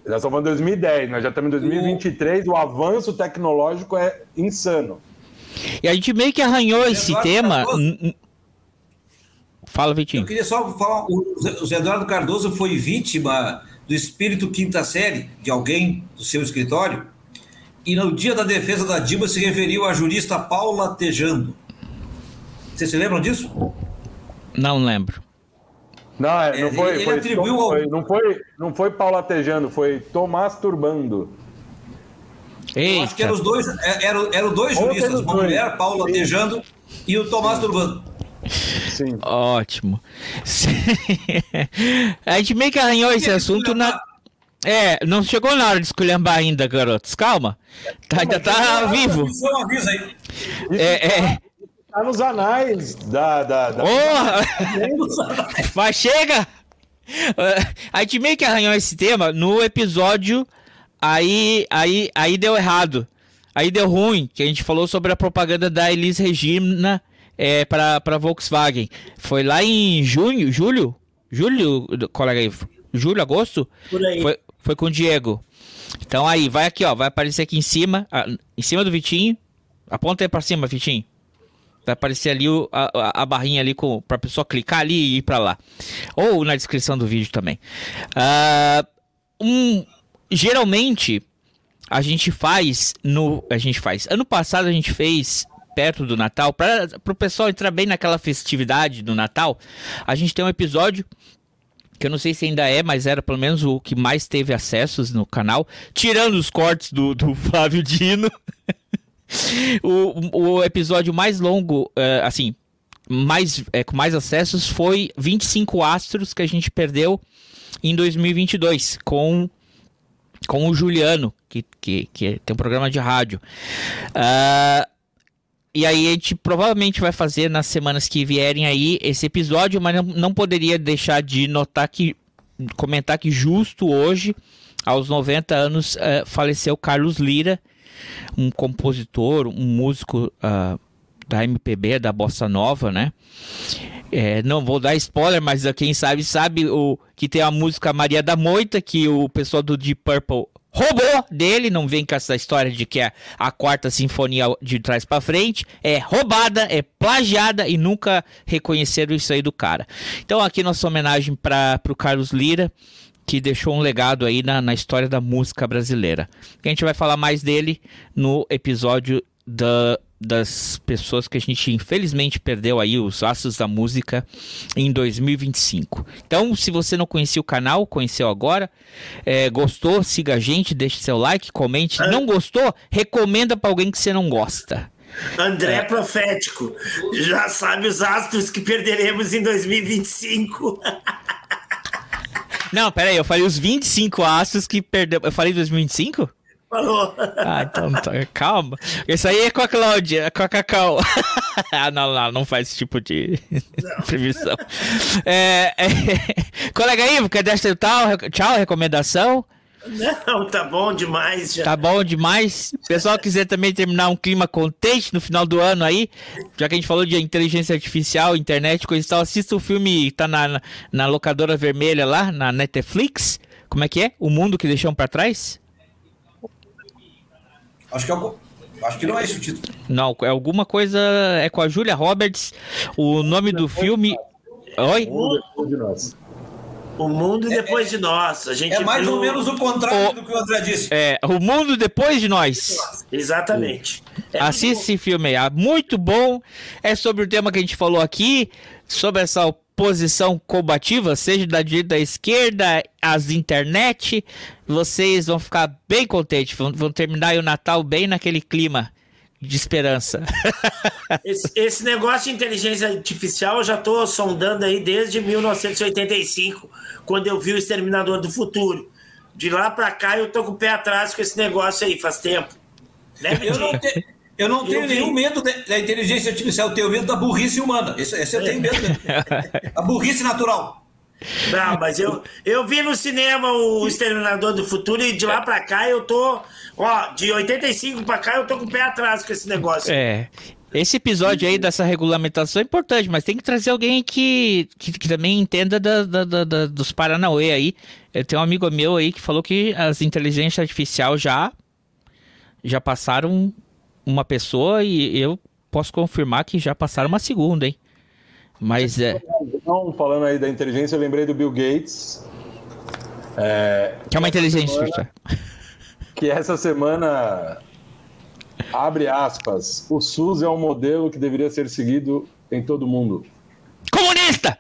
Nós estamos em 2010, nós já estamos em 2023, o avanço tecnológico é insano. E a gente meio que arranhou esse Eduardo tema. Cardoso. Fala, Vitinho. Eu queria só falar: o Zé Eduardo Cardoso foi vítima do espírito quinta série de alguém do seu escritório, e no dia da defesa da Dilma se referiu à jurista Paula Tejando. Vocês se lembram disso? Não lembro. Não, é, não foi, ele, foi, atribuiu foi, ao... não foi, não foi Paulo Atejando, foi Tomás Turbando. Eu acho que eram os dois, é, eram, eram dois juristas, uma dois. mulher, Paulo Atejando e o Tomás. Turbando. Sim. Ótimo. A gente meio que arranhou esse assunto na. É, não chegou na hora de esculhambar ainda, garotos. Calma. Tá, ainda tá vivo. Um aí. É, é, Tá nos anais da. da, da... Mas chega! A gente meio que arranhou esse tema no episódio. Aí, aí, aí deu errado. Aí deu ruim, que a gente falou sobre a propaganda da Elis Regina é, para para Volkswagen. Foi lá em junho, julho? Julho, colega aí? Julho, agosto? Por aí. Foi, foi com o Diego. Então aí, vai aqui, ó. Vai aparecer aqui em cima, em cima do Vitinho. Aponta aí pra cima, Vitinho. Vai aparecer ali a, a- barrinha ali com, pra pessoa clicar ali e ir pra lá. Ou na descrição do vídeo também. Ah, um, geralmente, a gente faz no. A gente faz. Ano passado a gente fez perto do Natal, para o pessoal entrar bem naquela festividade do Natal, a gente tem um episódio que eu não sei se ainda é, mas era pelo menos o que mais teve acessos no canal, tirando os cortes do, do Flávio Dino. O, o episódio mais longo, eh, assim, mais, eh, com mais acessos foi 25 astros que a gente perdeu em 2022 com com o Juliano, que, que, que tem um programa de rádio. Ah, e aí a gente provavelmente vai fazer nas semanas que vierem aí esse episódio, mas não, não poderia deixar de notar que comentar que justo hoje, aos 90 anos, eh, faleceu Carlos Lira, um compositor, um músico ah, da MPB, da Bossa Nova, né? É, não vou dar spoiler, mas quem sabe sabe o que tem a música Maria da Moita que o pessoal do Deep Purple roubou dele, não vem com essa história de que é a quarta sinfonia de trás pra frente, é roubada, é plagiada e nunca reconheceram isso aí do cara. Então aqui nossa homenagem para pro Carlos Lira, que deixou um legado aí na, na história da música brasileira. A gente vai falar mais dele no episódio da, das pessoas que a gente infelizmente perdeu aí, os astros da música, em 2025. Então, se você não conhecia o canal, conheceu agora, é, gostou, siga a gente, deixe seu like, comente. Não gostou, recomenda para alguém que você não gosta. André É. Profético, já sabe os astros que perderemos em 2025. Não, peraí, eu falei os 25 astros que perdeu. Eu falei 2025? Falou. Ah, então tá, calma. Isso aí é com a Cláudia, com a Cacau. ah, não, não, não faz esse tipo de previsão. É, é, colega Ivo, quer deixar tal? Tchau, recomendação? Não, tá bom demais já. Tá bom demais. O pessoal quiser também terminar um clima contente no final do ano aí, já que a gente falou de inteligência artificial, internet, coisa e tal, assista o filme, tá na, na, na locadora vermelha lá, na Netflix. Como é que é? O Mundo que Deixamos pra Trás? Acho que, é o- acho que não é esse o título. Não, é alguma coisa. É com a Julia Roberts. O nome do filme. Oi? O mundo depois de nós. A gente É mais viu- ou menos o contrário do que o André disse. É, O Mundo Depois de Nós. Exatamente. Assiste esse filme aí. ah, Muito bom. É sobre o tema que a gente falou aqui. Sobre essa oposição combativa, seja da direita da esquerda, as internet. Vocês vão ficar bem contentes. Vão, vão terminar aí o Natal bem naquele clima de esperança. Esse, esse negócio de inteligência artificial eu já tô sondando aí desde 1985, quando eu vi o Exterminador do Futuro. De lá pra cá eu tô com o pé atrás com esse negócio aí, faz tempo. Né, Eu não, te- eu não Eu tenho vi. nenhum medo da, inteligência artificial, eu tenho medo da burrice humana. Esse, esse eu tenho medo. A burrice natural. Não, mas eu, eu vi no cinema o Exterminador do Futuro e de lá pra cá eu tô. Ó, de 85 pra cá eu tô com o pé atrás com esse negócio. É. Esse episódio aí dessa regulamentação é importante, mas tem que trazer alguém que, que, que também entenda da, da- da- dos Paranauê aí. Tenho um amigo meu aí que falou que as inteligências artificiais já, já passaram uma pessoa e eu posso confirmar que já passaram uma segunda, hein? Mas é. Não, falando aí da inteligência, eu lembrei do Bill Gates. É, Que é uma inteligência semana- que essa semana abre aspas. O SUS é um modelo que deveria ser seguido em todo mundo. Comunista!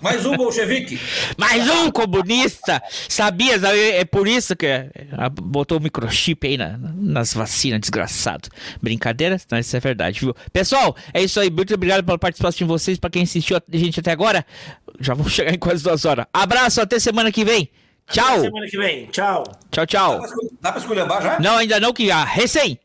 Mais um bolchevique. Mais um comunista! Sabia? sabe? É por isso que é, botou o microchip aí na- nas vacinas, desgraçado. Brincadeira? Não, isso é verdade, viu? Pessoal, é isso aí. Muito obrigado pela participação de vocês. Pra quem assistiu a gente até agora, já vamos chegar em quase duas horas. Abraço, até semana que vem. Tchau! Semana que vem. Tchau. Tchau, tchau. Dá pra esculhambar já? Não, ainda não, que ah, recém.